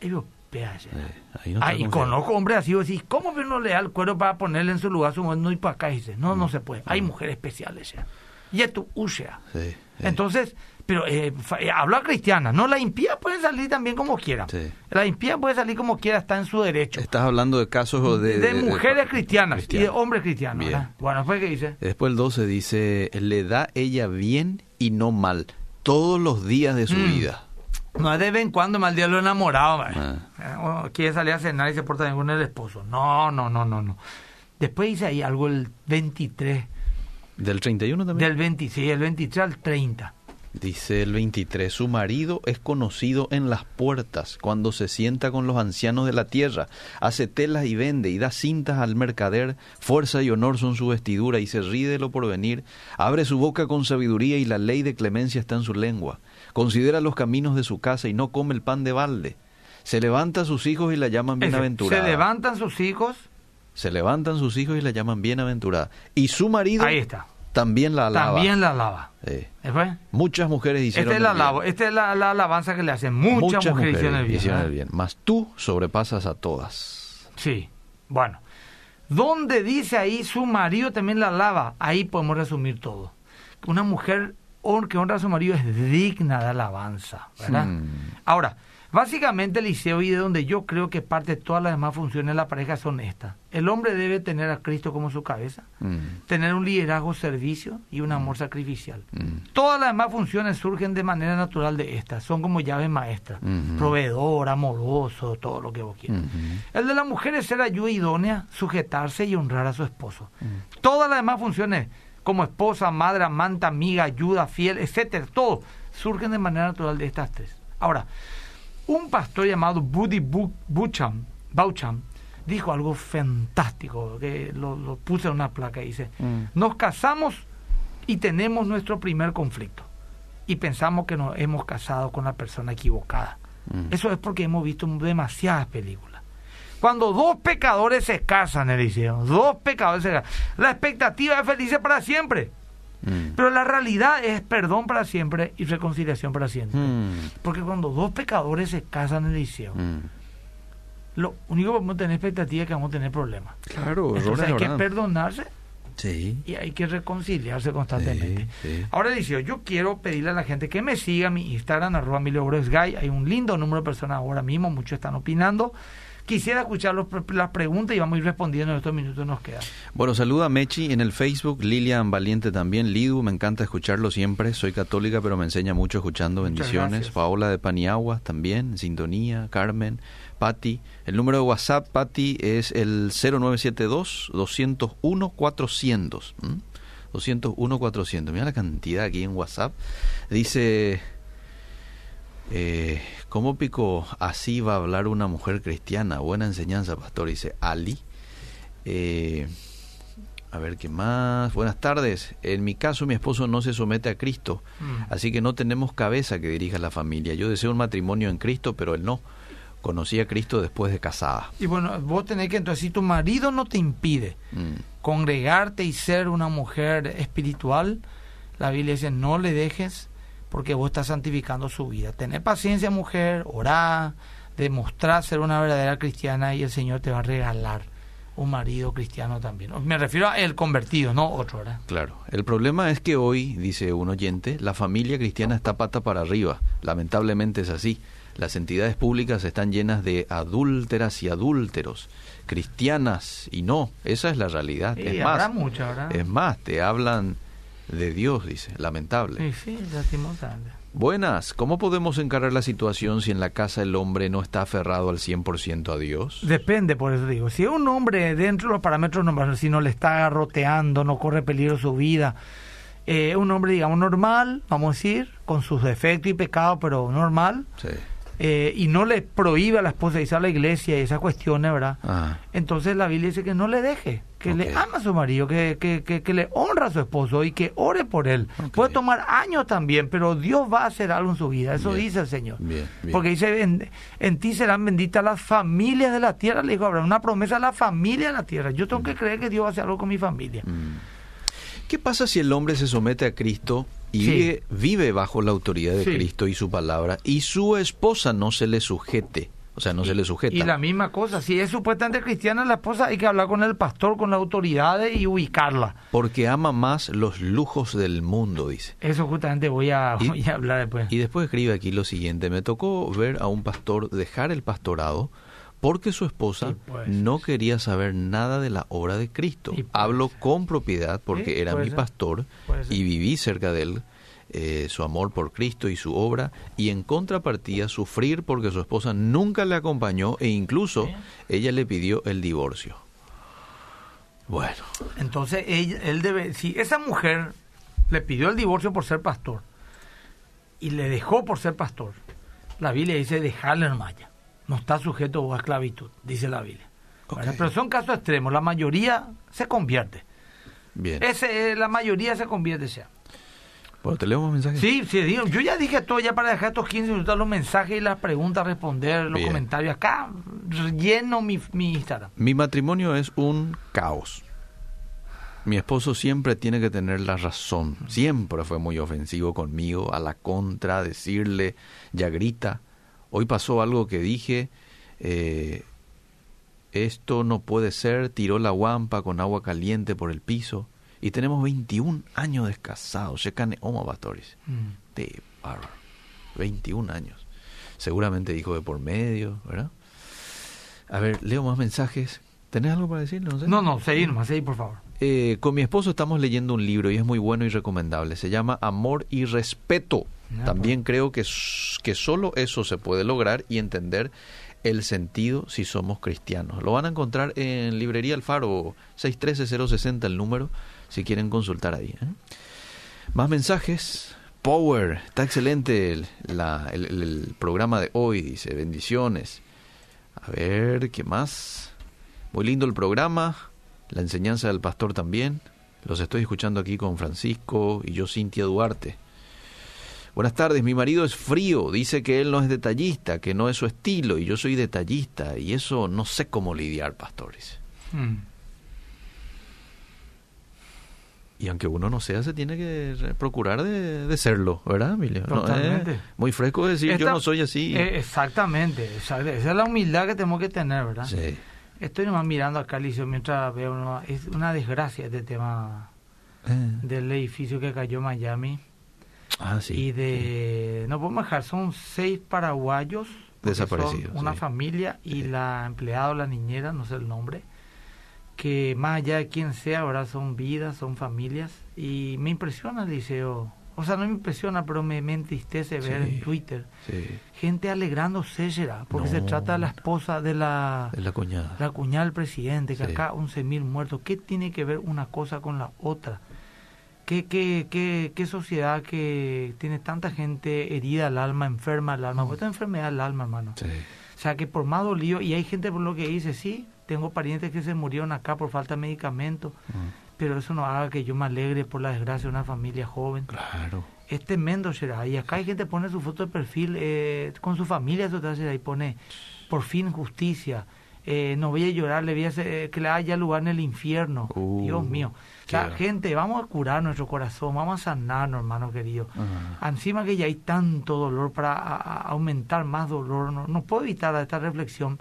Speaker 2: y yo,
Speaker 1: eh, no
Speaker 2: Ah, y conozco hombres así, decís, ¿cómo que no le da el cuero para ponerle en su lugar su mujer? No, y para acá, dice, no, no se puede. Hay mujeres especiales, ya. Y esto, usea.
Speaker 1: Sí.
Speaker 2: Entonces, pero eh, eh, habla cristiana, no la impía puede salir también como quiera.
Speaker 1: Sí.
Speaker 2: La impía puede salir como quiera, está en su derecho.
Speaker 1: Estás hablando de casos de...
Speaker 2: de, mujeres cristianas y de hombres cristianos. Bueno, después qué dice.
Speaker 1: Después el 12 dice, le da ella bien y no mal todos los días de su
Speaker 2: Mm.
Speaker 1: vida.
Speaker 2: No es de vez en cuando mal día lo enamorado.
Speaker 1: Ah.
Speaker 2: Eh, o quiere salir a cenar y se porta bien con el esposo. No, no, no, no, no. Después dice ahí algo el 23,
Speaker 1: Del 31 también.
Speaker 2: del 26, el 23 al 30.
Speaker 1: Dice el 23, su marido es conocido en las puertas cuando se sienta con los ancianos de la tierra, hace telas y vende y da cintas al mercader, fuerza y honor son su vestidura y se ríe de lo porvenir, abre su boca con sabiduría y la ley de clemencia está en su lengua, considera los caminos de su casa y no come el pan de balde, se levanta a sus hijos y la llaman bienaventurada.
Speaker 2: Se levantan sus hijos,
Speaker 1: Se levantan sus hijos y la llaman bienaventurada. Y su marido
Speaker 2: ahí está.
Speaker 1: también la alaba.
Speaker 2: También la alaba.
Speaker 1: Sí. Muchas mujeres hicieron
Speaker 2: Esta es la,
Speaker 1: el bien.
Speaker 2: alabo- esta es la, la alabanza que le hacen. Muchas, mujeres, hicieron el bien.
Speaker 1: hicieron el bien. Mas tú sobrepasas a todas.
Speaker 2: Sí, bueno. Donde dice ahí su marido también la alaba, ahí podemos resumir todo. Una mujer que honra a su marido es digna de alabanza, ¿verdad? Ahora, básicamente Eliseo y de donde yo creo que parte de todas las demás funciones de la pareja son estas. El hombre debe tener a Cristo como su cabeza,
Speaker 1: Mm,
Speaker 2: tener un liderazgo servicio y un amor sacrificial.
Speaker 1: mm,
Speaker 2: Todas las demás funciones surgen de manera natural de estas, son como llaves maestras,
Speaker 1: Ujú.
Speaker 2: proveedor, amoroso, todo lo que vos quieras.
Speaker 1: ujú.
Speaker 2: El de la mujer es ser ayuda idónea, sujetarse y honrar a su esposo.
Speaker 1: Mm.
Speaker 2: Todas las demás funciones, como esposa, madre, amante, amiga, ayuda, fiel, etcétera, todo, surgen de manera natural de estas tres. Ahora, un pastor llamado Buddy Bu- Bucham, Baucham dijo algo fantástico, que lo, lo puse en una placa y dice,
Speaker 1: Mm.
Speaker 2: nos casamos y tenemos nuestro primer conflicto y pensamos que nos hemos casado con la persona equivocada.
Speaker 1: Mm.
Speaker 2: Eso es porque hemos visto demasiadas películas. Cuando dos pecadores se casan, Eliseo, dos pecadores se casan, la expectativa es felices para siempre.
Speaker 1: Mm.
Speaker 2: Pero la realidad es perdón para siempre y reconciliación para siempre.
Speaker 1: Mm.
Speaker 2: Porque cuando dos pecadores se casan, Eliseo,
Speaker 1: Mm.
Speaker 2: lo único que vamos a tener expectativa es que vamos a tener problemas.
Speaker 1: Claro,
Speaker 2: Entonces hay que perdonarse
Speaker 1: Sí.
Speaker 2: y hay que reconciliarse constantemente.
Speaker 1: Sí, sí.
Speaker 2: Ahora, Eliseo, yo quiero pedirle a la gente que me siga mi Instagram, arroba Guy. Hay un lindo número de personas ahora mismo, muchos están opinando. Quisiera escuchar los las preguntas y vamos a ir respondiendo en estos minutos que nos quedan.
Speaker 1: Bueno, saluda a Mechi en el Facebook, Lilian Valiente también, Lidu, me encanta escucharlo siempre, soy católica pero me enseña mucho escuchando, bendiciones. Paola de Paniagua también, sintonía, Carmen, Patti. El número de WhatsApp, Patti, es el 0972-201-400. ¿m? 201-400, mira la cantidad aquí en WhatsApp. Dice... Eh, ¿Cómo pico así va a hablar una mujer cristiana? Buena enseñanza, pastor, dice Ali. Eh, a ver qué más. Buenas tardes. En mi caso, mi esposo no se somete a Cristo,
Speaker 2: Mm.
Speaker 1: así que no tenemos cabeza que dirija la familia. Yo deseo un matrimonio en Cristo, pero él no. Conocí a Cristo después de casada.
Speaker 2: Y bueno, vos tenés que, entonces, si tu marido no te impide
Speaker 1: Mm,
Speaker 2: congregarte y ser una mujer espiritual, la Biblia dice, no le dejes porque vos estás santificando su vida. Tener paciencia, mujer, orar, demostrar ser una verdadera cristiana y el Señor te va a regalar un marido cristiano también. Me refiero a el convertido, no otro, ¿verdad?
Speaker 1: Claro. El problema es que hoy, dice un oyente, la familia cristiana está pata para arriba. Lamentablemente es así. Las entidades públicas están llenas de adúlteras y adúlteros, cristianas y no. Esa es la realidad.
Speaker 2: Y
Speaker 1: es
Speaker 2: habrá
Speaker 1: más,
Speaker 2: ¿verdad?
Speaker 1: es más, te hablan de Dios, dice. Lamentable.
Speaker 2: Sí, sí.
Speaker 1: Buenas, ¿cómo podemos encarar la situación si en la casa el hombre no está aferrado al 100% a Dios?
Speaker 2: Depende, por eso digo. Si es un hombre dentro de los parámetros normales, si no le está garroteando, no corre peligro su vida, eh, un hombre, digamos, normal, vamos a decir, con sus defectos y pecados, pero normal,
Speaker 1: Sí.
Speaker 2: Eh, y no le prohíbe a la esposa irse a la iglesia y esas cuestiones, ¿verdad?
Speaker 1: Ah,
Speaker 2: Entonces la Biblia dice que no le deje, que le ama a su marido, que, que, que, que le honra a su esposo y que ore por él. Puede tomar años también, pero Dios va a hacer algo en su vida, eso
Speaker 1: Bien.
Speaker 2: dice el Señor.
Speaker 1: bien, bien.
Speaker 2: Porque dice, en, en ti serán benditas las familias de la tierra, le dijo Abraham, una promesa a la familia de la tierra. Yo tengo que creer que Dios va a hacer algo con mi familia.
Speaker 1: Mm. ¿Qué pasa si el hombre se somete a Cristo y
Speaker 2: Sí.
Speaker 1: vive, vive bajo la autoridad de
Speaker 2: Sí.
Speaker 1: Cristo y su palabra y su esposa no se le sujete? O sea, no se le sujeta.
Speaker 2: Y la misma cosa, si es supuestamente cristiana la esposa, hay que hablar con el pastor, con las autoridades y ubicarla.
Speaker 1: Porque ama más los lujos del mundo, dice.
Speaker 2: Eso justamente voy a,
Speaker 1: Y-
Speaker 2: voy a hablar después.
Speaker 1: Y después escribe aquí lo siguiente, me tocó ver a un pastor dejar el pastorado porque su esposa
Speaker 2: Sí, pues.
Speaker 1: no quería saber nada de la obra de Cristo.
Speaker 2: Sí, pues.
Speaker 1: Hablo con propiedad porque
Speaker 2: Sí,
Speaker 1: era mi
Speaker 2: ser.
Speaker 1: pastor y viví cerca de él eh, su amor por Cristo y su obra y en contrapartida sufrir porque su esposa nunca le acompañó e incluso ella le pidió el divorcio. Bueno,
Speaker 2: Entonces, él, él debe, si esa mujer le pidió el divorcio por ser pastor y le dejó por ser pastor, la Biblia dice dejarle en malla. No está sujeto a esclavitud, dice la Biblia. Pero son casos extremos, la mayoría se convierte.
Speaker 1: bien.
Speaker 2: Ese, eh, la mayoría se convierte ya.
Speaker 1: Bueno, te leo un mensaje.
Speaker 2: Sí, sí, digo, yo ya dije todo ya para dejar estos 15 minutos los mensajes y las preguntas, responder los
Speaker 1: Bien.
Speaker 2: comentarios. Acá lleno mi, mi Instagram.
Speaker 1: Mi matrimonio es un caos. Mi esposo siempre tiene que tener la razón. Siempre fue muy ofensivo conmigo, a la contra, decirle, ya grita. Hoy pasó algo que dije, eh, esto no puede ser, tiró la guampa con agua caliente por el piso. Y tenemos 21 años de casados, Checane Oma Pastores. Mm. De bárbaro. 21 años. Seguramente dijo de por medio, ¿verdad? A ver, leo más mensajes. ¿Tenés algo para decir?
Speaker 2: No, no, no, seguí nomás, seguí, por favor.
Speaker 1: Eh, con mi esposo estamos leyendo un libro y es muy bueno y recomendable. Se llama Amor y Respeto. Ah, También pues. creo que, que solo eso se puede lograr y entender el sentido si somos cristianos. Lo van a encontrar en Librería Alfaro 613-060 el número si quieren consultar ahí. ¿eh? Más mensajes. Power, está excelente el, el, programa de hoy, dice, bendiciones. A ver, ¿qué más? Muy lindo el programa, la enseñanza del pastor también. Los estoy escuchando aquí con Francisco y yo, Cintia Duarte. Buenas tardes, mi marido es frío, dice que él no es detallista, que no es su estilo, y yo soy detallista, y eso no sé cómo lidiar, pastores. Hmm. Y aunque uno no sea, se tiene que procurar de, serlo, ¿verdad, Emilio? Totalmente. muy fresco decir yo no soy así.
Speaker 2: Eh, exactamente, esa es la humildad que tenemos que tener, ¿verdad?
Speaker 1: Sí.
Speaker 2: Estoy nomás mirando acá, Alicio, mientras veo una, es una desgracia este tema eh. del edificio que cayó en Miami.
Speaker 1: Ah, sí.
Speaker 2: Y de, no podemos dejar, son seis paraguayos.
Speaker 1: Desaparecidos.
Speaker 2: Una familia y la empleada la niñera, no sé el nombre que más allá de quien sea, ahora son vidas, son familias, y me impresiona el liceo. O sea, no me impresiona, pero me, entristece ver en Twitter gente alegrándose, será, porque se trata de la esposa de la,
Speaker 1: la cuñada.
Speaker 2: La cuñada del presidente, que acá 11.000 muertos. ¿Qué tiene que ver una cosa con la otra? ¿Qué, qué, qué, qué sociedad que tiene tanta gente herida al alma, enferma al alma? Mm. Porque esta enfermedad al alma, hermano. O sea, que por más dolido, y hay gente por lo que dice, sí, tengo parientes que se murieron acá por falta de medicamento, pero eso no haga que yo me alegre por la desgracia de una familia joven.
Speaker 1: Claro.
Speaker 2: Es tremendo, será. Y acá hay gente que pone su foto de perfil eh, con su familia, eso y pone, por fin justicia. Eh, no voy a llorar, le voy a hacer, que le haya lugar en el infierno. Uh, Dios mío. O sea, gente, vamos a curar nuestro corazón, vamos a sanarnos, hermano querido. Encima que ya hay tanto dolor para aumentar más dolor, no, no puedo evitar esta reflexión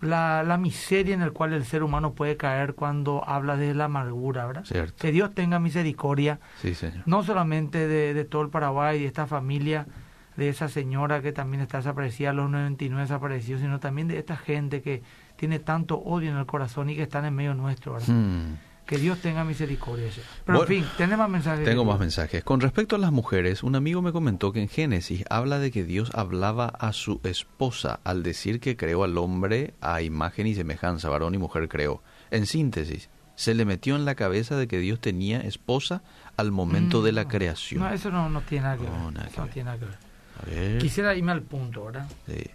Speaker 2: la, la, miseria en la cual el ser humano puede caer cuando habla de la amargura, ¿verdad? Que Dios tenga misericordia, no solamente de, todo el Paraguay, de esta familia, de esa señora que también está desaparecida, los 99 desaparecidos, sino también de esta gente que tiene tanto odio en el corazón y que están en medio nuestro, ¿verdad? Hmm. Que Dios tenga misericordia. Pero en fin, ¿tenés más mensajes?
Speaker 1: Tengo más mensajes. Con respecto a las mujeres, un amigo me comentó que en Génesis habla de que Dios hablaba a su esposa al decir que creó al hombre a imagen y semejanza, varón y mujer creó. En síntesis, se le metió en la cabeza de que Dios tenía esposa al momento de la mm. creación.
Speaker 2: No, eso no, tiene nada que ver. no tiene nada que ver. Quisiera irme al punto, ¿verdad?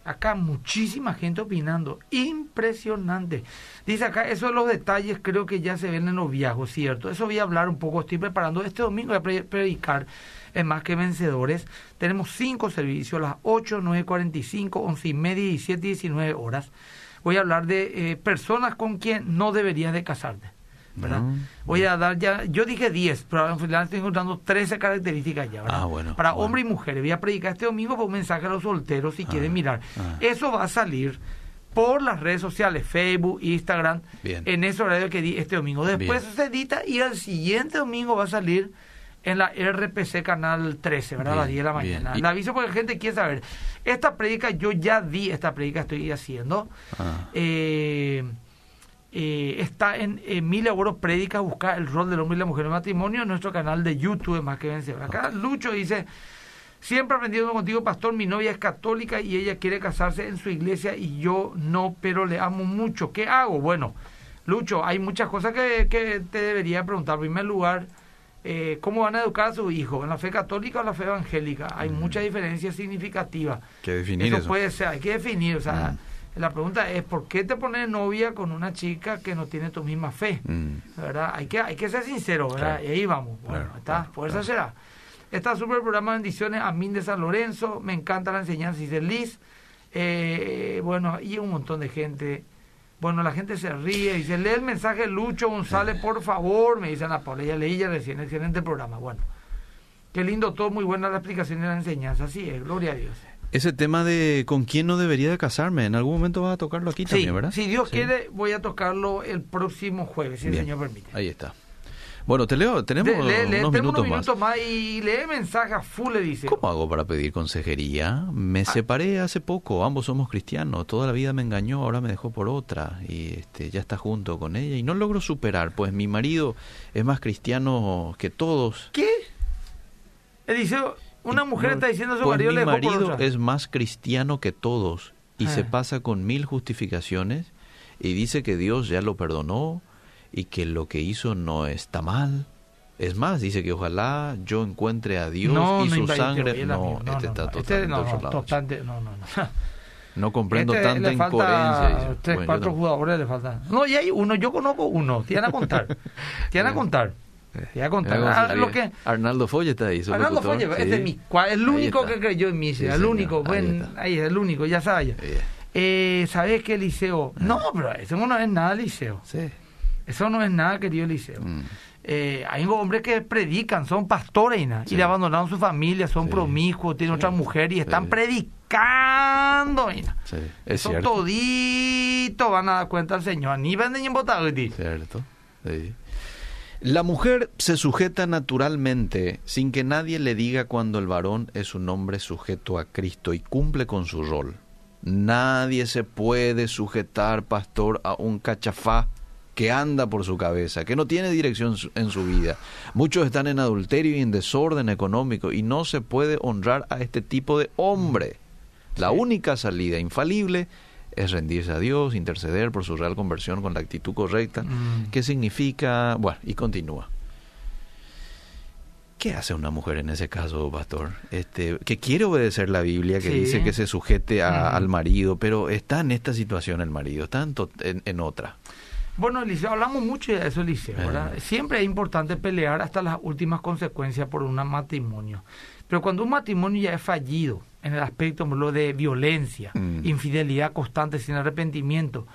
Speaker 2: Acá muchísima gente opinando. Impresionante. Dice acá, esos son los detalles creo que ya se ven en los viajes, ¿cierto? Eso voy a hablar un poco. Estoy preparando. Este domingo voy a predicar en Más que Vencedores. Tenemos cinco servicios, las 8, 9, 45, 11 y media, 17 y 19 horas. Voy a hablar de eh, personas con quien no deberías de casarte. ¿Verdad? Voy a dar ya, yo dije 10, pero al final estoy encontrando 13 características ya, ¿verdad?
Speaker 1: Ah, bueno,
Speaker 2: Para hombres y mujeres. Voy a predicar este domingo por un mensaje a los solteros si quieren ah, mirar. Ah. Eso va a salir por las redes sociales, Facebook, Instagram, en ese horario que di este domingo. Después se edita y el siguiente domingo va a salir en la RPC Canal 13, ¿verdad? a las 10 de la mañana. Le aviso porque la gente quiere saber. Esta predica, yo ya di esta predica, estoy haciendo. Eh, eh, está en Emilia Oro Predica, buscar el rol del hombre y la mujer en matrimonio en nuestro canal de YouTube, más que vencer. Acá Lucho dice, siempre aprendiendo contigo, pastor, mi novia es católica y ella quiere casarse en su iglesia y yo no, pero le amo mucho. ¿Qué hago? Bueno, Lucho, hay muchas cosas que, que te debería preguntar. En primer lugar, eh, ¿cómo van a educar a su hijo? ¿En la fe católica o en la fe evangélica? Hay mm. mucha diferencia significativa.
Speaker 1: ¿Qué definir eso?
Speaker 2: puede ser, hay que definir, o sea... Mm. La pregunta es, ¿por qué te pones novia con una chica que no tiene tu misma fe? Mm. ¿Verdad? Hay que, hay que ser sincero, ¿verdad? Y ahí vamos. Bueno, está, fuerza será. Está súper programa de bendiciones a Min de San Lorenzo, me encanta la enseñanza, dice Liz. Eh, bueno, y un montón de gente Bueno, la gente se ríe y dice, lee el mensaje Lucho González, por favor, me dice Ana Paula, ya leí ya recién, excelente programa. Bueno, qué lindo todo, muy buena la explicación y la enseñanza, así es, gloria a Dios.
Speaker 1: Ese tema de con quién no debería de casarme, en algún momento vas a tocarlo aquí también, ¿verdad?
Speaker 2: Si Dios quiere, voy a tocarlo el próximo jueves, si el Señor permite.
Speaker 1: Ahí está. Bueno, te leo, tenemos
Speaker 2: lee- lee-
Speaker 1: unos,
Speaker 2: tenemos
Speaker 1: minutos
Speaker 2: unos minutos más. y lee mensaje a full, le dice.
Speaker 1: ¿Cómo hago para pedir consejería? Me
Speaker 2: Ah.
Speaker 1: separé hace poco, ambos somos cristianos, toda la vida me engañó, ahora me dejó por otra y este, ya está junto con ella y no logro superar, pues mi marido es más cristiano que todos.
Speaker 2: ¿Qué? Eliseo, una mujer
Speaker 1: No,
Speaker 2: está diciendo a su
Speaker 1: pues
Speaker 2: marido
Speaker 1: mi marido es más cristiano que todos y se
Speaker 2: Ah.
Speaker 1: pasa con mil justificaciones y dice que Dios ya lo perdonó y que lo que hizo no está mal. Es más, dice que ojalá yo encuentre a Dios
Speaker 2: no,
Speaker 1: y
Speaker 2: no
Speaker 1: su sangre.
Speaker 2: el
Speaker 1: No, este
Speaker 2: no,
Speaker 1: está totalmente
Speaker 2: Este, no, no, no, no,
Speaker 1: comprendo
Speaker 2: Este
Speaker 1: tanta
Speaker 2: le falta
Speaker 1: incoherencia.
Speaker 2: Tres,
Speaker 1: Bueno,
Speaker 2: cuatro jugadores le faltan. No, y hay uno, yo conozco uno, te van a contar. te van a contar. Te van a contar.
Speaker 1: Mira cómo
Speaker 2: Ah, lo que,
Speaker 1: Arnaldo Folle está ahí. su
Speaker 2: Arnaldo. Folle,
Speaker 1: Sí.
Speaker 2: este es mi el
Speaker 1: Ahí
Speaker 2: único que creyó en mí,
Speaker 1: Sí,
Speaker 2: el
Speaker 1: señor.
Speaker 2: único,
Speaker 1: Ahí
Speaker 2: buen,
Speaker 1: está.
Speaker 2: ahí, el único, ya sabes. Eh, ¿Sabes qué, Eliseo? No, pero eso no es nada, Eliseo.
Speaker 1: Sí.
Speaker 2: Eso no es nada, querido Eliseo.
Speaker 1: Mm.
Speaker 2: Eh, hay hombres que predican, son pastores y, nada, y le abandonaron su familia, son
Speaker 1: Sí.
Speaker 2: promiscuos, tienen
Speaker 1: Sí.
Speaker 2: otra mujer y están predicando.
Speaker 1: Sí, es
Speaker 2: Son toditos van a dar cuenta al Señor. Ni venden ni botar,
Speaker 1: Cierto. Sí. La mujer se sujeta naturalmente sin que nadie le diga cuando el varón es un hombre sujeto a Cristo y cumple con su rol. Nadie se puede sujetar, pastor, a un cachafá que anda por su cabeza, que no tiene dirección en su vida. Muchos están en adulterio y en desorden económico y no se puede honrar a este tipo de hombre. La única salida infalible es rendirse a Dios, interceder por su real conversión con la actitud correcta.
Speaker 2: Mm.
Speaker 1: ¿Qué significa? Bueno, y continúa. ¿Qué hace una mujer en ese caso, pastor? Este, que quiere obedecer la Biblia, que
Speaker 2: Sí.
Speaker 1: dice que se sujete a-
Speaker 2: Mm.
Speaker 1: al marido, pero está en esta situación el marido, está en, en- en otra.
Speaker 2: Bueno, Eliseo, hablamos mucho de eso, Eliseo, ¿verdad?
Speaker 1: Eh.
Speaker 2: Siempre es importante pelear hasta las últimas consecuencias por un matrimonio. Pero cuando un matrimonio ya es fallido, en el aspecto ejemplo, de violencia,
Speaker 1: Mm.
Speaker 2: infidelidad constante sin arrepentimiento,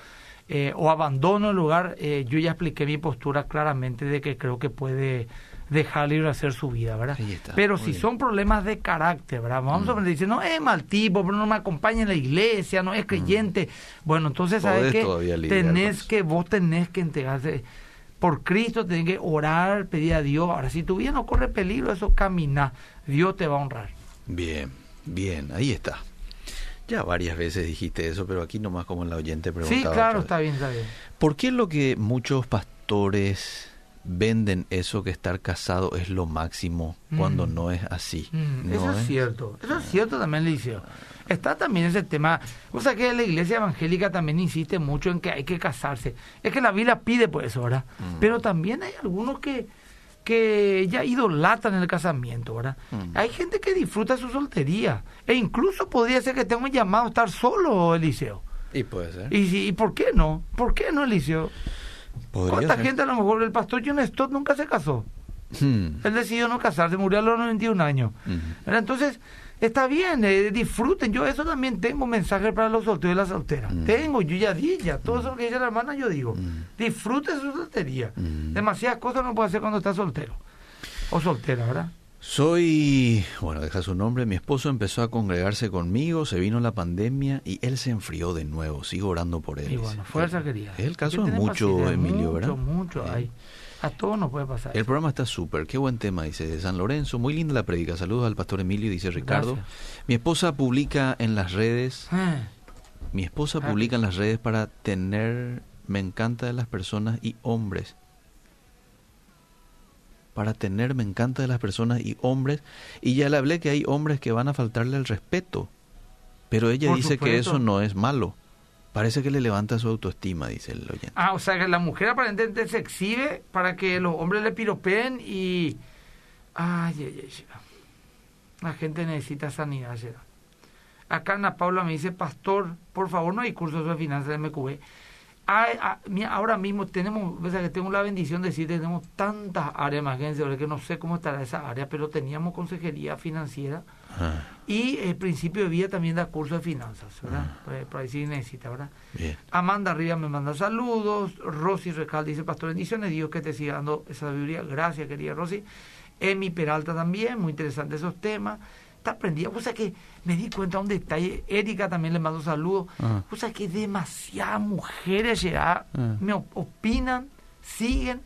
Speaker 2: eh, o abandono del lugar, eh, yo ya expliqué mi postura claramente de que creo que puede dejar libre hacer su vida, ¿verdad?
Speaker 1: Está,
Speaker 2: Pero si
Speaker 1: bien.
Speaker 2: son problemas de carácter, ¿verdad? Vamos
Speaker 1: Mm.
Speaker 2: a dice, no es mal tipo, pero no me acompaña en la iglesia, no es creyente. Bueno, entonces, ¿sabes
Speaker 1: con
Speaker 2: Tenés que, vos tenés que entregarse por Cristo, tenés que orar, pedir a Dios. Ahora, si tu vida no corre peligro, eso camina, Dios te va a honrar.
Speaker 1: Bien, bien, ahí está. Ya varias veces dijiste eso, pero aquí nomás como en la oyente preguntaba.
Speaker 2: Sí, claro, está bien, está bien.
Speaker 1: ¿Por qué es lo que muchos pastores venden eso que estar casado es lo máximo cuando
Speaker 2: Mm.
Speaker 1: no es así?
Speaker 2: Mm,
Speaker 1: ¿No
Speaker 2: eso es cierto, eso es cierto también, Liceo. Está también ese tema, o sea que la iglesia evangélica también insiste mucho en que hay que casarse. Es que la Biblia pide por eso, ¿verdad?
Speaker 1: Mm.
Speaker 2: Pero también hay algunos que, que ya idolatran el casamiento, ¿verdad?
Speaker 1: Mm.
Speaker 2: Hay gente que disfruta su soltería. E incluso podría ser que tenga un llamado a estar solo, Eliseo.
Speaker 1: Y puede ser.
Speaker 2: ¿Y, ¿Y por qué no? ¿Por qué no, Eliseo?
Speaker 1: Podría
Speaker 2: ¿Cuánta
Speaker 1: ser.
Speaker 2: gente a lo mejor el pastor John Stott nunca se casó?
Speaker 1: Hmm.
Speaker 2: Él decidió no casarse, murió a los 91 años.
Speaker 1: Ujú.
Speaker 2: ¿Verdad? Entonces, está bien, eh, disfruten. Yo eso también tengo mensajes para los solteros y las solteras.
Speaker 1: Mm.
Speaker 2: Tengo, yo ya di, ya. Todo eso que dice la hermana, yo digo.
Speaker 1: Mm.
Speaker 2: Disfruten su soltería.
Speaker 1: Mm.
Speaker 2: Demasiadas cosas no puede hacer cuando está soltero. O soltera, ¿verdad?
Speaker 1: Soy, bueno, deja su nombre, mi esposo empezó a congregarse conmigo, se vino la pandemia y él se enfrió de nuevo, sigo orando por él.
Speaker 2: Y bueno, fuerza querida.
Speaker 1: Es el caso de mucho, Emilio,
Speaker 2: mucho,
Speaker 1: ¿verdad?
Speaker 2: Mucho,
Speaker 1: Sí.
Speaker 2: hay. A todos nos puede pasar.
Speaker 1: El programa está súper, qué buen tema, dice de San Lorenzo, muy linda la predica, saludos al pastor Emilio, dice Ricardo.
Speaker 2: Gracias.
Speaker 1: Mi esposa publica en las redes,
Speaker 2: Eh,
Speaker 1: mi esposa
Speaker 2: Ah,
Speaker 1: publica en las redes para tener, me encanta de las personas y hombres. Para tener, me encanta de las personas y hombres. Y ya le hablé que hay hombres que van a faltarle el respeto. Pero ella
Speaker 2: Por
Speaker 1: dice que eso no es malo. Parece que le levanta su autoestima, dice el oyente.
Speaker 2: Ah, o sea que la mujer aparentemente se exhibe para que los hombres le piropeen y... Ay, ay, ay. La gente necesita sanidad, Shira. Acá Ana Paula me dice, pastor, por favor, no hay cursos de finanzas de MQB. Ahora mismo tenemos, o sea, que tengo la bendición de decir, tenemos tantas áreas, imagínense, que no sé cómo estará esa área, pero teníamos consejería financiera ah. y el principio de vida también da curso de finanzas, ¿verdad? Ah. Por, ahí sí necesita, ¿verdad? Amanda Arriba me manda saludos, Rosy Recal dice, Pastor, bendiciones, Dios que te siga dando esa sabiduría, gracias querida Rosy. Emi Peralta también, muy interesante esos temas está O sea que me di cuenta de un detalle. Erika también le mando saludos. O sea que demasiadas mujeres ya me opinan, siguen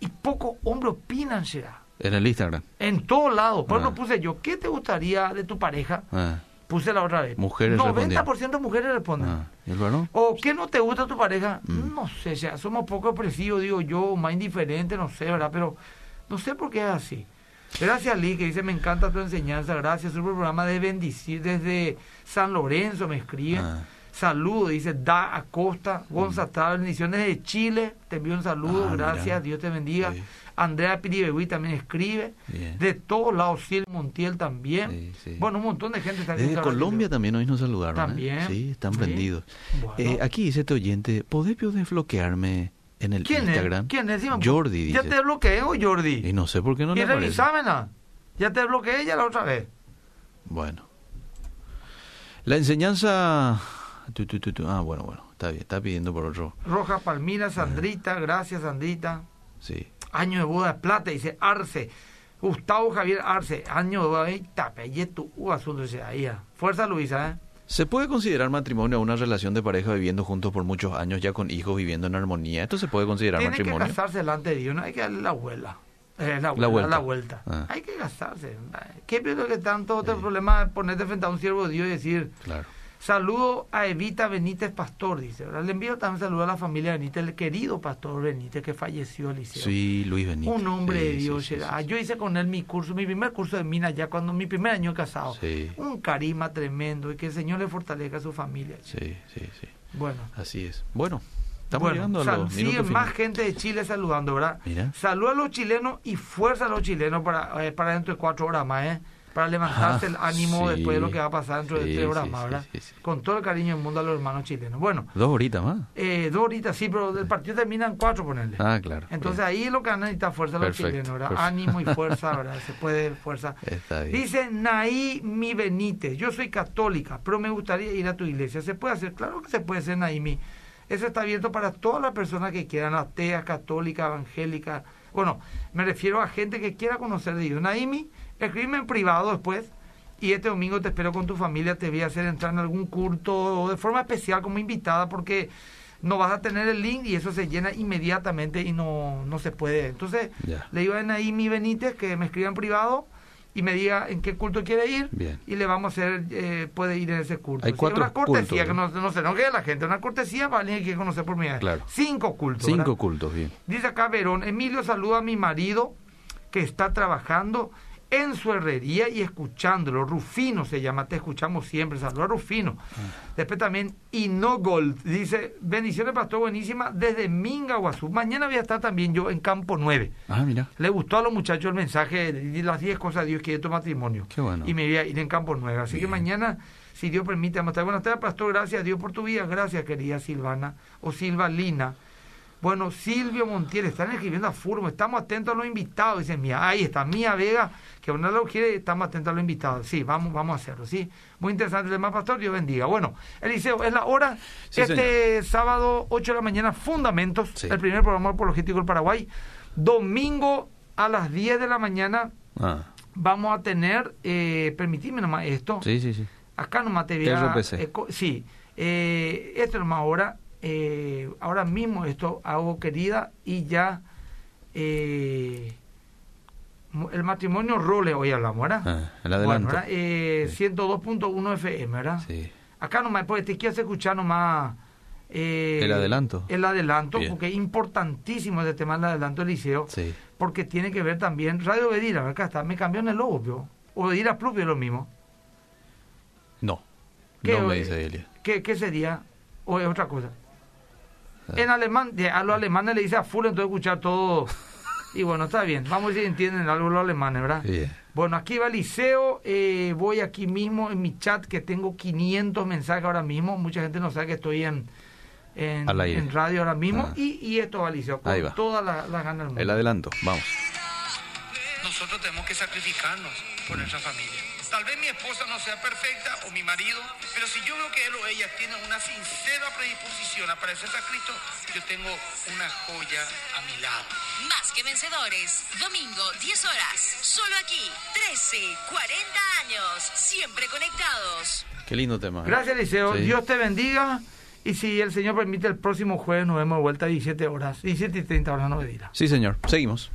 Speaker 2: y pocos hombres opinan ya.
Speaker 1: En el Instagram.
Speaker 2: En todos lados. Por eso puse yo, ¿qué te gustaría de tu pareja? Puse la otra vez.
Speaker 1: Mujeres 90%
Speaker 2: de mujeres responden.
Speaker 1: ¿Y el
Speaker 2: ¿O qué no te gusta tu pareja? Mm. No sé, ya somos poco expresivos, digo yo, más indiferentes, no sé, ¿verdad? Pero no sé por qué es así. Gracias, Lee, que dice, me encanta tu enseñanza, gracias. un programa de bendición desde San Lorenzo, me escribe. Ah. Saludo, dice Da Acosta, Gonzalo, bendiciones de Chile, te envío un saludo, ah, gracias, Dios te bendiga. Andrea Piribegui también escribe, de todos lados, Ciel Montiel también. Bueno, un montón de gente está.
Speaker 1: Desde Colombia también hoy nos saludaron. ¿eh?
Speaker 2: También.
Speaker 1: Sí, están prendidos. Eh, aquí dice este oyente, ¿podés desbloquearme en el
Speaker 2: ¿Quién
Speaker 1: Instagram.
Speaker 2: Es? ¿Quién es?
Speaker 1: Jordi dice.
Speaker 2: Ya te bloqueo, Jordi.
Speaker 1: Y no sé por qué no le aparece.
Speaker 2: Ya te bloqueé ya la otra vez.
Speaker 1: Bueno. La enseñanza... Ah, bueno, bueno. Está bien. Está pidiendo por otro.
Speaker 2: Roja Palmira, Sandrita. Gracias, Sandrita.
Speaker 1: Sí.
Speaker 2: Año de boda de plata, dice Arce. Gustavo Javier Arce. Año de boda. Tape, tu asunto. Ahí. Fuerza, Luisa, ¿eh?
Speaker 1: ¿Se puede considerar matrimonio una relación de pareja viviendo juntos por muchos años, ya con hijos viviendo en armonía? ¿Esto se puede considerar matrimonio?
Speaker 2: Tiene que casarse delante de Dios, no hay que darle la abuela. Eh, la, vuelta. La vuelta. Ah. Hay que casarse. ¿Qué pienso que tanto otro problema de ponerte frente a un siervo de Dios y decir,
Speaker 1: claro.
Speaker 2: Saludo a Evita Benítez Pastor, dice. Le envío también saludo a la familia Benítez, el querido Pastor Benítez que falleció, Liceo.
Speaker 1: Sí, Luis Benítez.
Speaker 2: Un hombre de Dios. yo hice con él mi curso, mi primer curso de mina ya cuando mi primer año casado. Un carisma tremendo y que el Señor le fortalezca a su familia.
Speaker 1: Sí, sí, sí.
Speaker 2: Bueno.
Speaker 1: Así es. Bueno. Estamos llegando a los
Speaker 2: Sigue más gente de Chile saludando, ¿verdad?
Speaker 1: Mira.
Speaker 2: Saludos a los chilenos y fuerza a los chilenos para, eh, para dentro de cuatro horas más, ¿eh? Para levantarse el ánimo después de lo que va a pasar dentro de tres horas más, ¿verdad? Con todo el cariño del mundo a los hermanos chilenos. Bueno.
Speaker 1: Dos horitas más.
Speaker 2: Eh, dos horitas, sí, pero del partido terminan cuatro, ponerle.
Speaker 1: Ah, claro.
Speaker 2: Entonces ahí es lo que necesita fuerza los chilenos, ¿verdad? Ánimo y fuerza, ¿verdad? Se puede fuerza.
Speaker 1: Está bien.
Speaker 2: Dice Naimi Benítez, yo soy católica, pero me gustaría ir a tu iglesia. ¿Se puede hacer? Claro que se puede hacer, Naimi. Eso está abierto para todas las personas que quieran, ateas, católicas, evangélicas. Bueno, me refiero a gente que quiera conocer de Dios. Naimi Escríbeme en privado después y este domingo te espero con tu familia, te voy a hacer entrar en algún culto o de forma especial como invitada porque no vas a tener el link y eso se llena inmediatamente y no, no se puede. Entonces le digo a mi Benítez que me escriba en privado y me diga en qué culto quiere ir y le vamos a hacer, eh, puede ir en ese culto.
Speaker 1: Hay una
Speaker 2: cortesía que no, no se no quede la gente, una cortesía para alguien que conocer por mí.
Speaker 1: Claro.
Speaker 2: Cinco cultos.
Speaker 1: Cinco cultos, bien.
Speaker 2: Dice acá Verón, Emilio saluda a mi marido que está trabajando en su herrería y escuchándolo. Rufino se llama, te escuchamos siempre. Saludos a Rufino. Ah. Después también Inogold dice: Bendiciones, pastor, buenísima, desde Minga, Guazú. Mañana voy a estar también yo en Campo 9.
Speaker 1: Ah, mira.
Speaker 2: Le gustó a los muchachos el mensaje de las 10 cosas de Dios que tu matrimonio.
Speaker 1: Qué bueno.
Speaker 2: Y me voy a ir en Campo 9. Así que mañana, si Dios permite, vamos a estar. Buenas tardes, pastor. Gracias a Dios por tu vida. Gracias, querida Silvana o Silva Lina. Bueno, Silvio Montiel, están escribiendo a Furmo, estamos atentos a los invitados. Dicen, mía, ahí está Mía Vega, que uno lo quiere, estamos atentos a los invitados. Sí, vamos, vamos a hacerlo, sí. Muy interesante el tema, Pastor, Dios bendiga. Bueno, Eliseo, es la hora, este sábado, 8 de la mañana, Fundamentos, el primer programa apologético del Paraguay. Domingo a las 10 de la mañana ah. vamos a tener, eh, permitidme nomás esto.
Speaker 1: Sí, sí, sí.
Speaker 2: Acá nomás te voy a... sí, eh, esto nomás ahora eh, ahora mismo esto hago querida y ya eh, el matrimonio role hoy hablamos, ¿verdad?
Speaker 1: Ah, el adelanto.
Speaker 2: Bueno, eh, 102.1 FM, ¿verdad?
Speaker 1: Sí.
Speaker 2: Acá nomás, pues te quiero escuchar nomás...
Speaker 1: Eh, el adelanto.
Speaker 2: El adelanto, porque es importantísimo ese tema del adelanto del liceo,
Speaker 1: sí.
Speaker 2: porque tiene que ver también... Radio Bedira, acá está, me cambió en el logo, o Bedira propio es lo mismo.
Speaker 1: No, no me dice Elia.
Speaker 2: ¿qué, ¿Qué sería? ¿O es otra cosa? En alemán, a los alemanes le dice a full, entonces escuchar todo. Y bueno, está bien. Vamos a ver si entienden algo los alemanes, ¿verdad? Bueno, aquí va Liceo. Eh, voy aquí mismo en mi chat que tengo 500 mensajes ahora mismo. Mucha gente no sabe que estoy en, en, en radio ahora mismo
Speaker 1: Ah.
Speaker 2: y, y esto va, Liceo, con
Speaker 1: Ahí va.
Speaker 2: todas las las ganas del mundo.
Speaker 1: El adelanto, vamos.
Speaker 3: Nosotros tenemos que sacrificarnos por nuestra familia. Tal vez mi esposa no sea perfecta o mi marido, pero si yo veo que él o ella tiene una sincera predisposición a parecerse a Cristo, yo tengo una joya a mi lado.
Speaker 4: Más que vencedores. Domingo, 10 horas. Solo aquí. 13, 40 años. Siempre conectados.
Speaker 1: Qué lindo tema. ¿eh?
Speaker 2: Gracias, Liceo.
Speaker 1: Sí.
Speaker 2: Dios te bendiga. Y si el Señor permite, el próximo jueves nos vemos de vuelta a 17 horas, 17 y 30 horas, no me dirá.
Speaker 1: Sí, señor. Seguimos.